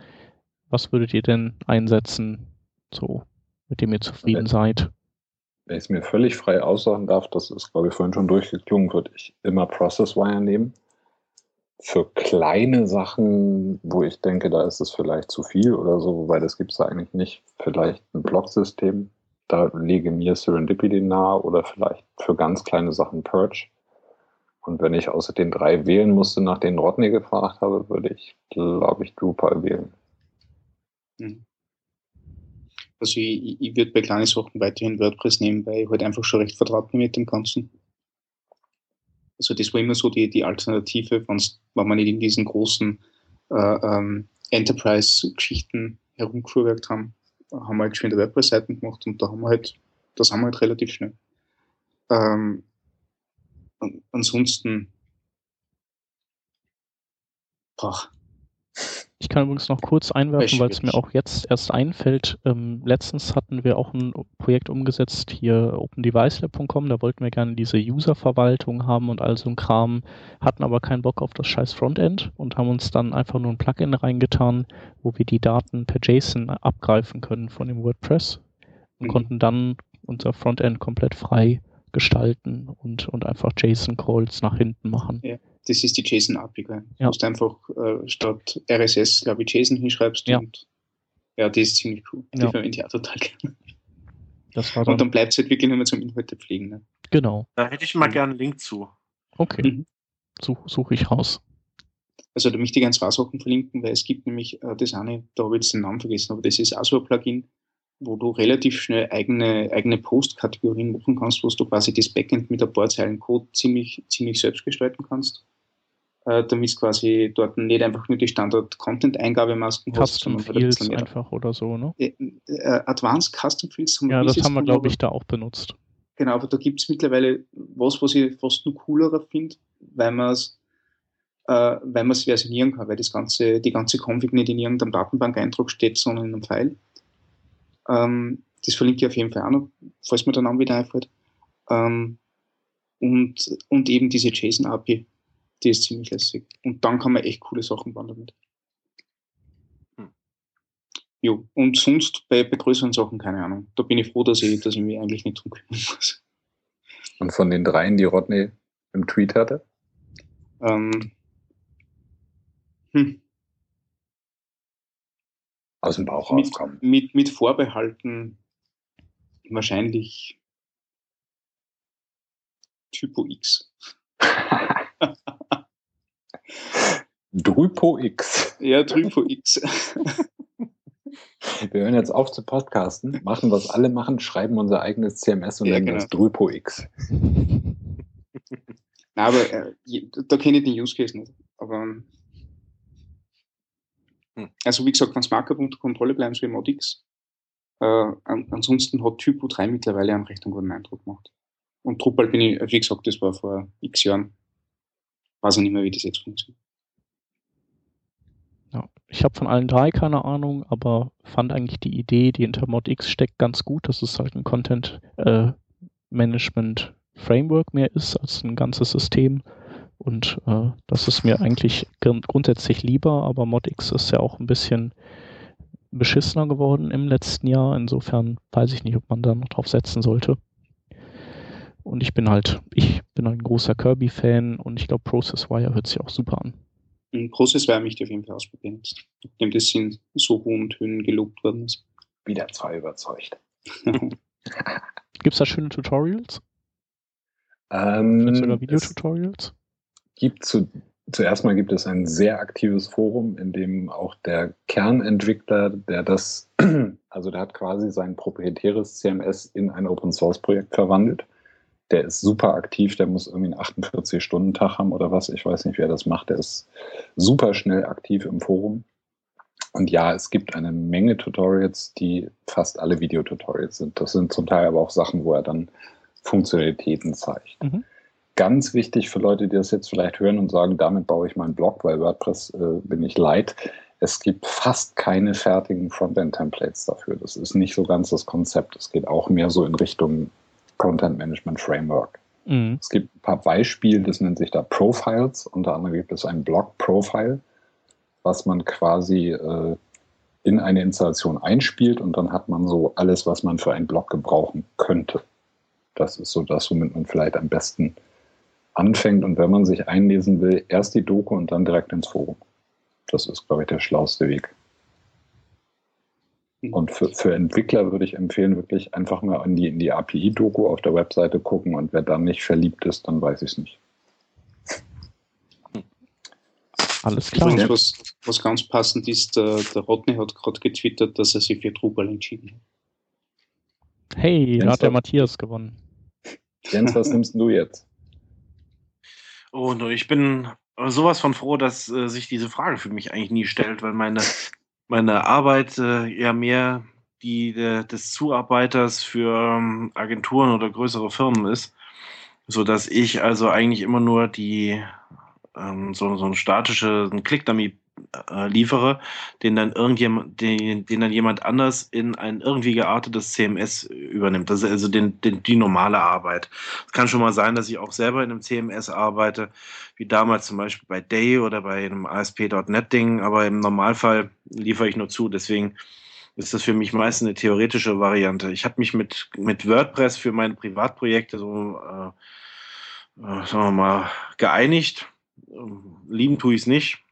was würdet ihr denn einsetzen, so, mit dem ihr zufrieden wenn, seid? Wenn ich es mir völlig frei aussagen darf, das ist, glaube ich, vorhin schon durchgeklungen, würde ich immer Processwire nehmen. Für kleine Sachen, wo ich denke, da ist es vielleicht zu viel oder so, wobei das gibt es eigentlich nicht, vielleicht ein Blocksystem, da lege mir Serendipity nahe oder vielleicht für ganz kleine Sachen Purge. Und wenn ich außer den drei wählen musste, nach denen Rodney gefragt habe, würde ich, glaube ich, Drupal wählen. Hm. Also ich, ich würde bei kleinen Sachen weiterhin WordPress nehmen, weil ich halt einfach schon recht vertraut bin mit dem Ganzen. Also das war immer so die, die Alternative, wenn man nicht in diesen großen äh, ähm, Enterprise-Geschichten herumgefuhrwerkt haben, haben wir halt schon WordPress-Seiten gemacht und da haben wir halt, das haben wir halt relativ schnell. Ähm, ansonsten, boah. Ich kann übrigens noch kurz einwerfen, weil es mir auch jetzt erst einfällt. Ähm, letztens hatten wir auch ein Projekt umgesetzt, hier opendevicelab.com. Da wollten wir gerne diese User-Verwaltung haben und all so ein Kram, hatten aber keinen Bock auf das scheiß Frontend und haben uns dann einfach nur ein Plugin reingetan, wo wir die Daten per JSON abgreifen können von dem WordPress und mhm. konnten dann unser Frontend komplett frei gestalten und, und einfach JSON-Calls nach hinten machen. Ja, das ist die JSON-API. Du ja. musst einfach äh, statt RSS, glaube ich, JSON hinschreibst ja. und ja, die ist ziemlich cool. Die ja. verwende ich auch total gerne. Das war dann und dann bleibt es halt wirklich nur mehr zum Inhalte pflegen. Ne? Genau. Da hätte ich mal gerne einen Link zu. Okay. Mhm. Suche such ich raus. Also da möchte ich ganz zwei Sachen verlinken, weil es gibt nämlich äh, das eine, da habe ich jetzt den Namen vergessen, aber das ist auch so ein Plugin, wo du relativ schnell eigene, eigene Post-Kategorien machen kannst, wo du quasi das Backend mit ein paar Zeilen Code ziemlich, ziemlich selbst gestalten kannst. Äh, damit quasi dort nicht einfach nur die Standard-Content-Eingabemasken hast, sondern Fields ein einfach oder so, ne? Äh, äh, Advanced Custom Fields Ja, das haben wir, glaube ich, da auch benutzt. Genau, aber da gibt es mittlerweile was, was ich fast nur coolerer finde, weil man es äh, weil man es versionieren kann, weil das ganze, die ganze Config nicht in irgendeinem Datenbank-Eintrag steht, sondern in einem File. Ähm, das verlinke ich auf jeden Fall auch noch, falls mir der Name wieder einfällt. Ähm, und, und eben diese JSON-API, die ist ziemlich lässig. Und dann kann man echt coole Sachen bauen damit. Hm. Jo, und sonst bei, bei größeren Sachen, keine Ahnung. Da bin ich froh, dass ich, dass ich mich eigentlich nicht drum kümmern muss. Und von den dreien, die Rodney im Tweet hatte? Ähm, hm aus dem Bauch mit, rauskommen. Mit, mit Vorbehalten wahrscheinlich Typo X. Drüpo X. Ja, Drüpo X. Wir hören jetzt auf zu podcasten, machen, was alle machen, schreiben unser eigenes CMS und ja, nennen genau. das Drüpo X. Na, aber äh, da kenne ich den Use Case nicht. Aber hm. Also wie gesagt, wenn es Markup unter Kontrolle bleiben soll, Modix, Äh, an, ansonsten hat Typo 3 mittlerweile einen recht guten Eindruck gemacht. Und Drupal bin ich, wie gesagt, das war vor x Jahren. Weiß ich nicht mehr, wie das jetzt funktioniert. Ja, ich habe von allen drei keine Ahnung, aber fand eigentlich die Idee, die hinter Mod X steckt, ganz gut. Das ist halt ein Content äh, Management Framework mehr ist als ein ganzes System. Und äh, das ist mir eigentlich grundsätzlich lieber, aber ModX ist ja auch ein bisschen beschissener geworden im letzten Jahr. Insofern weiß ich nicht, ob man da noch drauf setzen sollte. Und ich bin halt, ich bin ein großer Kirby-Fan und ich glaube, Process Wire hört sich auch super an. Ein Process Wire möchte ich auf jeden Fall ausprobieren, nachdem das in so hohen Tönen gelobt worden ist. Wieder zwei überzeugt. Gibt es da schöne Tutorials? Ähm, sogar Videotutorials? Gibt zu, zuerst mal gibt es ein sehr aktives Forum, in dem auch der Kernentwickler, der das, also der hat quasi sein proprietäres CMS in ein Open Source Projekt verwandelt. Der ist super aktiv, der muss irgendwie einen 48-Stunden-Tag haben oder was. Ich weiß nicht, wer das macht. Der ist super schnell aktiv im Forum. Und ja, es gibt eine Menge Tutorials, die fast alle Videotutorials sind. Das sind zum Teil aber auch Sachen, wo er dann Funktionalitäten zeigt. Mhm. Ganz wichtig für Leute, die das jetzt vielleicht hören und sagen, damit baue ich meinen Blog, weil WordPress äh, bin ich leid. Es gibt fast keine fertigen Frontend-Templates dafür. Das ist nicht so ganz das Konzept. Es geht auch mehr so in Richtung Content Management Framework. Mhm. Es gibt ein paar Beispiele, das nennt sich da Profiles. Unter anderem gibt es ein Blog-Profile, was man quasi äh, in eine Installation einspielt und dann hat man so alles, was man für einen Blog gebrauchen könnte. Das ist so das, womit man vielleicht am besten anfängt. Und wenn man sich einlesen will, erst die Doku und dann direkt ins Forum. Das ist, glaube ich, der schlauste Weg. Und für, für Entwickler würde ich empfehlen, wirklich einfach mal in die, in die API-Doku auf der Webseite gucken und wer dann nicht verliebt ist, dann weiß ich es nicht. Alles klar. Übrigens, was, was ganz passend ist, der, der Rodney hat gerade getwittert, dass er sich für Drupal entschieden hat. Hey, da hat der Matthias gewonnen. Jens, was nimmst du jetzt? Oh, ich bin sowas von froh, dass äh, sich diese Frage für mich eigentlich nie stellt, weil meine, meine Arbeit äh, ja mehr die de, des Zuarbeiters für ähm, Agenturen oder größere Firmen ist, so dass ich also eigentlich immer nur die ähm, so, so ein statische ein Click-Dummy äh, liefere, den dann irgendjemand, den, den dann jemand anders in ein irgendwie geartetes CMS übernimmt. Das ist also den, den, die normale Arbeit. Es kann schon mal sein, dass ich auch selber in einem CMS arbeite, wie damals zum Beispiel bei Day oder bei einem ASP.NET-Ding, aber im Normalfall liefere ich nur zu. Deswegen ist das für mich meist eine theoretische Variante. Ich habe mich mit, mit WordPress für meine Privatprojekte so, äh, äh, sagen wir mal, geeinigt. Lieben tue ich es nicht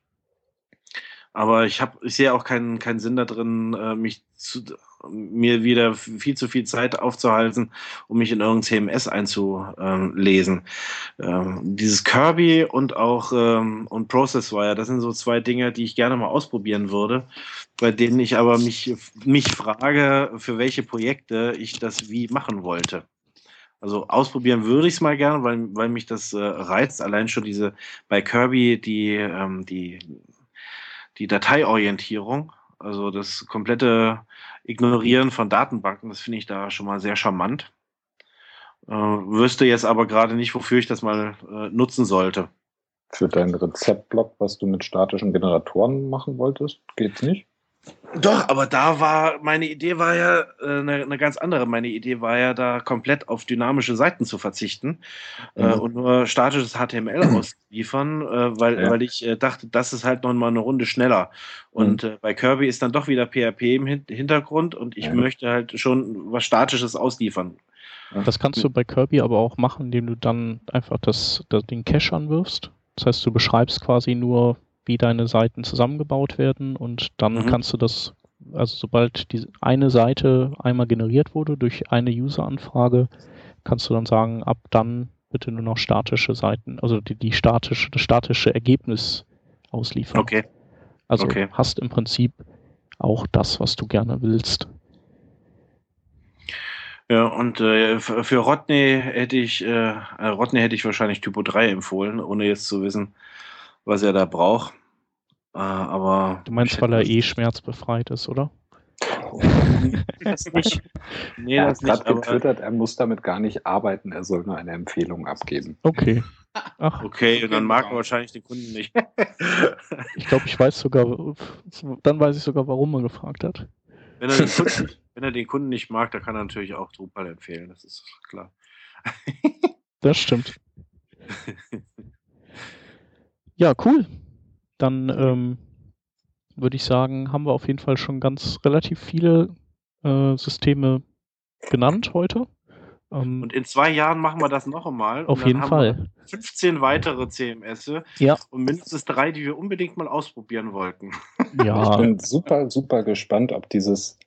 aber ich habe, ich sehe auch keinen, keinen Sinn da drin, äh, mich zu, mir wieder viel zu viel Zeit aufzuhalten, um mich in irgendein CMS einzulesen. Ähm, dieses Kirby und auch ähm, und Processwire, das sind so zwei Dinge, die ich gerne mal ausprobieren würde, bei denen ich aber mich, mich frage, für welche Projekte ich das wie machen wollte. Also ausprobieren würde ich es mal gerne, weil, weil mich das äh, reizt. Allein schon diese bei Kirby die, ähm, die die Dateiorientierung, also das komplette Ignorieren von Datenbanken, das finde ich da schon mal sehr charmant. Äh, wüsste jetzt aber gerade nicht, wofür ich das mal äh, nutzen sollte. Für deinen Rezeptblock, was du mit statischen Generatoren machen wolltest, geht's nicht? Doch, aber da war, meine Idee war ja äh, eine, eine, ganz andere. Meine Idee war ja, da komplett auf dynamische Seiten zu verzichten äh, mhm. äh, und nur statisches HTML auszuliefern, äh, weil, ja. weil ich äh, dachte, das ist halt noch mal eine Runde schneller. Und mhm. Äh, bei Kirby ist dann doch wieder PHP im Hin Hintergrund und ich ja. möchte halt schon was Statisches ausliefern. Das kannst du bei Kirby aber auch machen, indem du dann einfach das, das, den Cache anwirfst. Das heißt, du beschreibst quasi nur, wie deine Seiten zusammengebaut werden und dann mhm. kannst du das, also sobald die eine Seite einmal generiert wurde durch eine User-Anfrage, kannst du dann sagen, ab dann bitte nur noch statische Seiten, also die, die statische, das statische Ergebnis ausliefern. Okay. Also okay. hast im Prinzip auch das, was du gerne willst. Ja, und äh, für Rodney hätte ich, äh, Rodney hätte ich wahrscheinlich Typo 3 empfohlen, ohne jetzt zu wissen, was er da braucht. Äh, aber du meinst, weil er eh schmerzbefreit ist, oder? das nicht. Nee, er hat gerade getwittert, er muss damit gar nicht arbeiten, er soll nur eine Empfehlung abgeben. Okay. Ach. Okay, und dann mag er wahrscheinlich den Kunden nicht. ich glaube, ich weiß sogar, dann weiß ich sogar, warum er gefragt hat. Wenn er, Kunden, wenn er den Kunden nicht mag, dann kann er natürlich auch Drupal empfehlen, das ist klar. das stimmt. Ja, cool. Dann ähm, würde ich sagen, haben wir auf jeden Fall schon ganz relativ viele äh, Systeme genannt heute. Ähm, und in zwei Jahren machen wir das noch einmal. Auf jeden Fall. 15 weitere CMS ja. und mindestens drei, die wir unbedingt mal ausprobieren wollten. Ja. Ich bin super, super gespannt, ob dieses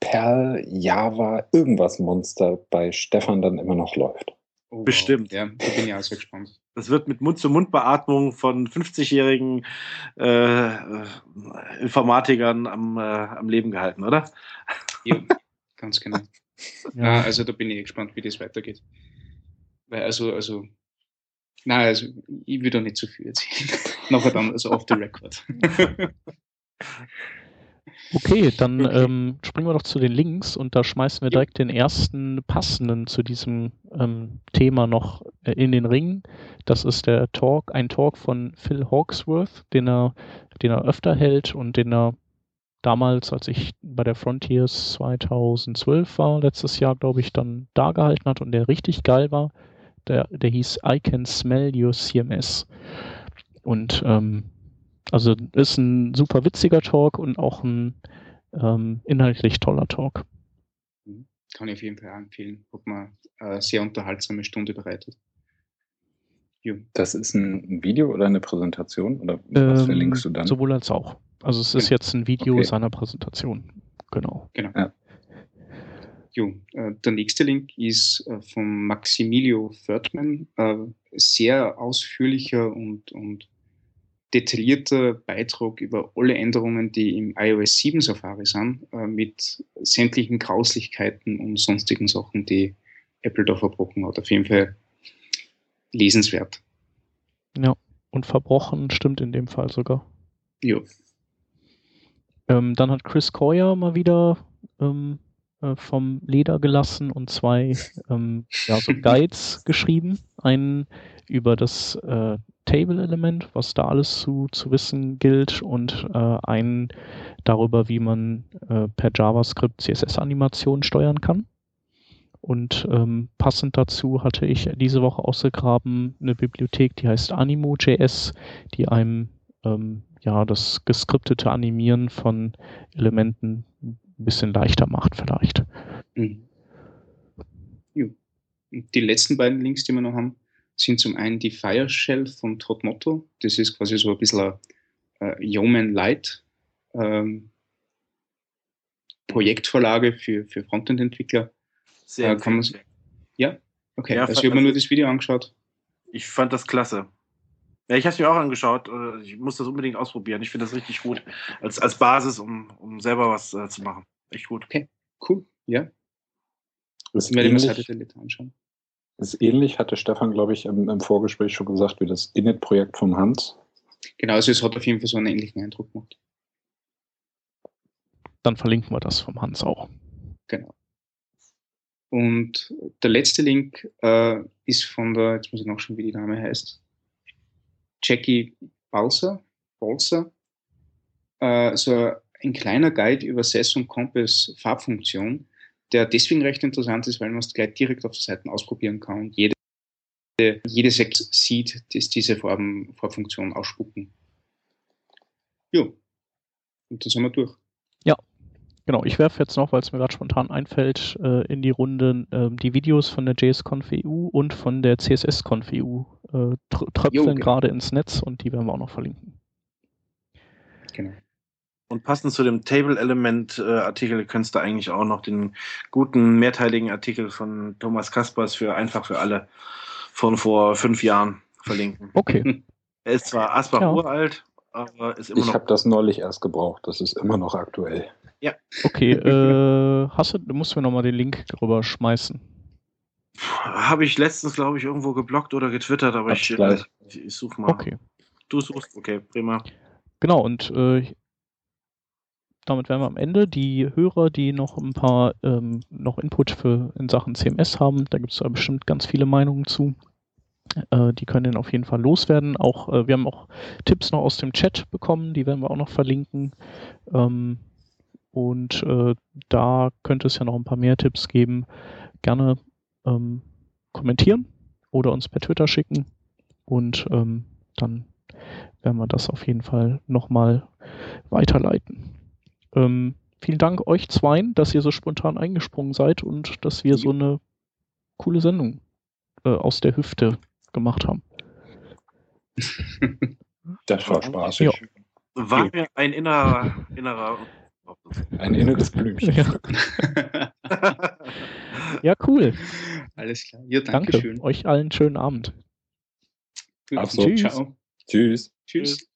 Perl, Java, irgendwas Monster bei Stefan dann immer noch läuft. Oh, Bestimmt. Ja, da bin ich auch sehr gespannt. Das wird mit Mund-zu-Mund-Beatmung von 50-jährigen äh, äh, Informatikern am, äh, am Leben gehalten, oder? Ja, ganz genau. Ja, also da bin ich gespannt, wie das weitergeht. Weil also, also, nein, also ich will da nicht zu viel erzählen. Nachher dann, also off the record. Okay, dann ähm, springen wir doch zu den Links und da schmeißen wir direkt den ersten passenden zu diesem ähm, Thema noch äh, in den Ring. Das ist der Talk, ein Talk von Phil Hawksworth, den er, den er öfter hält und den er damals, als ich bei der Frontiers 2012 war, letztes Jahr, glaube ich, dann da gehalten hat und der richtig geil war. Der, der hieß I Can Smell Your CMS. Und ähm, also ist ein super witziger Talk und auch ein ähm, inhaltlich toller Talk. Mhm. Kann ich auf jeden Fall empfehlen. Hat man eine sehr unterhaltsame Stunde bereitet. Jo. Das ist ein Video oder eine Präsentation? Oder was ähm, verlinkst du dann? Sowohl als auch. Also es ist genau. jetzt ein Video okay. seiner Präsentation. Genau. Genau. Ja. Jo, äh, der nächste Link ist äh, von Maximilio Fördmann. Äh, sehr ausführlicher und, und detaillierter Beitrag über alle Änderungen, die im iOS 7 Safari sind, äh, mit sämtlichen Grauslichkeiten und sonstigen Sachen, die Apple da verbrochen hat. Auf jeden Fall lesenswert. Ja, und verbrochen stimmt in dem Fall sogar. Ja. Ähm, dann hat Chris Coyer mal wieder ähm, äh, vom Leder gelassen und zwei ähm, ja, so Guides geschrieben. Einen über das äh, Table-Element, was da alles zu, zu wissen gilt und äh, einen darüber, wie man äh, per JavaScript CSS-Animationen steuern kann. Und ähm, passend dazu hatte ich diese Woche ausgegraben eine Bibliothek, die heißt Animo.js, die einem ähm, ja das geskriptete Animieren von Elementen ein bisschen leichter macht vielleicht. Mhm. Die letzten beiden Links, die wir noch haben, sind zum einen die Fireshell von Todd Motto. Das ist quasi so ein bisschen ein äh, Yeoman Light ähm, Projektvorlage für, für Frontend-Entwickler. Sehr äh, kann man, Ja? Okay, ja, also ich habe mir nur das Video angeschaut. Ich fand das klasse. Ja, ich habe es mir auch angeschaut. Äh, ich muss das unbedingt ausprobieren. Ich finde das richtig gut als, als Basis, um, um selber was äh, zu machen. Echt gut. Okay, cool. Ja. Das werde ich mir das anschauen ist ähnlich, hatte Stefan, glaube ich, im, im, Vorgespräch schon gesagt, wie das Init-Projekt vom Hans. Genau, also es hat auf jeden Fall so einen ähnlichen Eindruck gemacht. Dann verlinken wir das vom Hans auch. Genau. Und der letzte Link äh, ist von der, jetzt muss ich noch schon, wie die Dame heißt, Jackie Balser, Balser. Äh, so ein kleiner Guide über Sess und Compass Farbfunktion der deswegen recht interessant ist, weil man es gleich direkt auf der Seite ausprobieren kann und jede, jede Sekt sieht, dass diese Farben, Farbfunktion ausspucken. Jo. Und dann sind wir durch. Ja, genau. Ich werfe jetzt noch, weil es mir gerade spontan einfällt, äh, in die Runde äh, die Videos von der JSConf EU und von der CSSConf EU äh, tröpfeln gerade ins Netz und die werden wir auch noch verlinken. Genau. Und passend zu dem Table-Element-Artikel könntest du eigentlich auch noch den guten mehrteiligen Artikel von Thomas Kaspers für einfach für alle von vor fünf Jahren verlinken. Okay. Er ist zwar Asbach ja. uralt, aber ist immer ich noch. Ich habe das neulich erst gebraucht, das ist immer noch aktuell. Ja. Okay, äh, hast du, du musst mir nochmal den Link drüber schmeißen. Habe ich letztens, glaube ich, irgendwo geblockt oder getwittert, aber ich, äh, ich, ich suche mal. Okay. Du suchst, okay, prima. Genau, und äh, damit wären wir am Ende. Die Hörer, die noch ein paar ähm, noch Input für in Sachen CMS haben, da gibt es bestimmt ganz viele Meinungen zu. Äh, die können auf jeden Fall loswerden. Auch äh, wir haben auch Tipps noch aus dem Chat bekommen, die werden wir auch noch verlinken. Ähm, und äh, da könnte es ja noch ein paar mehr Tipps geben. Gerne ähm, kommentieren oder uns per Twitter schicken und ähm, dann werden wir das auf jeden Fall nochmal weiterleiten. Ähm, vielen Dank euch zweien, dass ihr so spontan eingesprungen seid und dass wir so eine coole Sendung äh, aus der Hüfte gemacht haben. Das war spaßig. Ja. War mir ein innerer, innerer ein inneres Blümchen. Ja. ja, cool. Alles klar. Ja, danke, danke. Schön. Euch allen schönen Abend. Absolut. Tschüss. Ciao. Tschüss. Tschüss.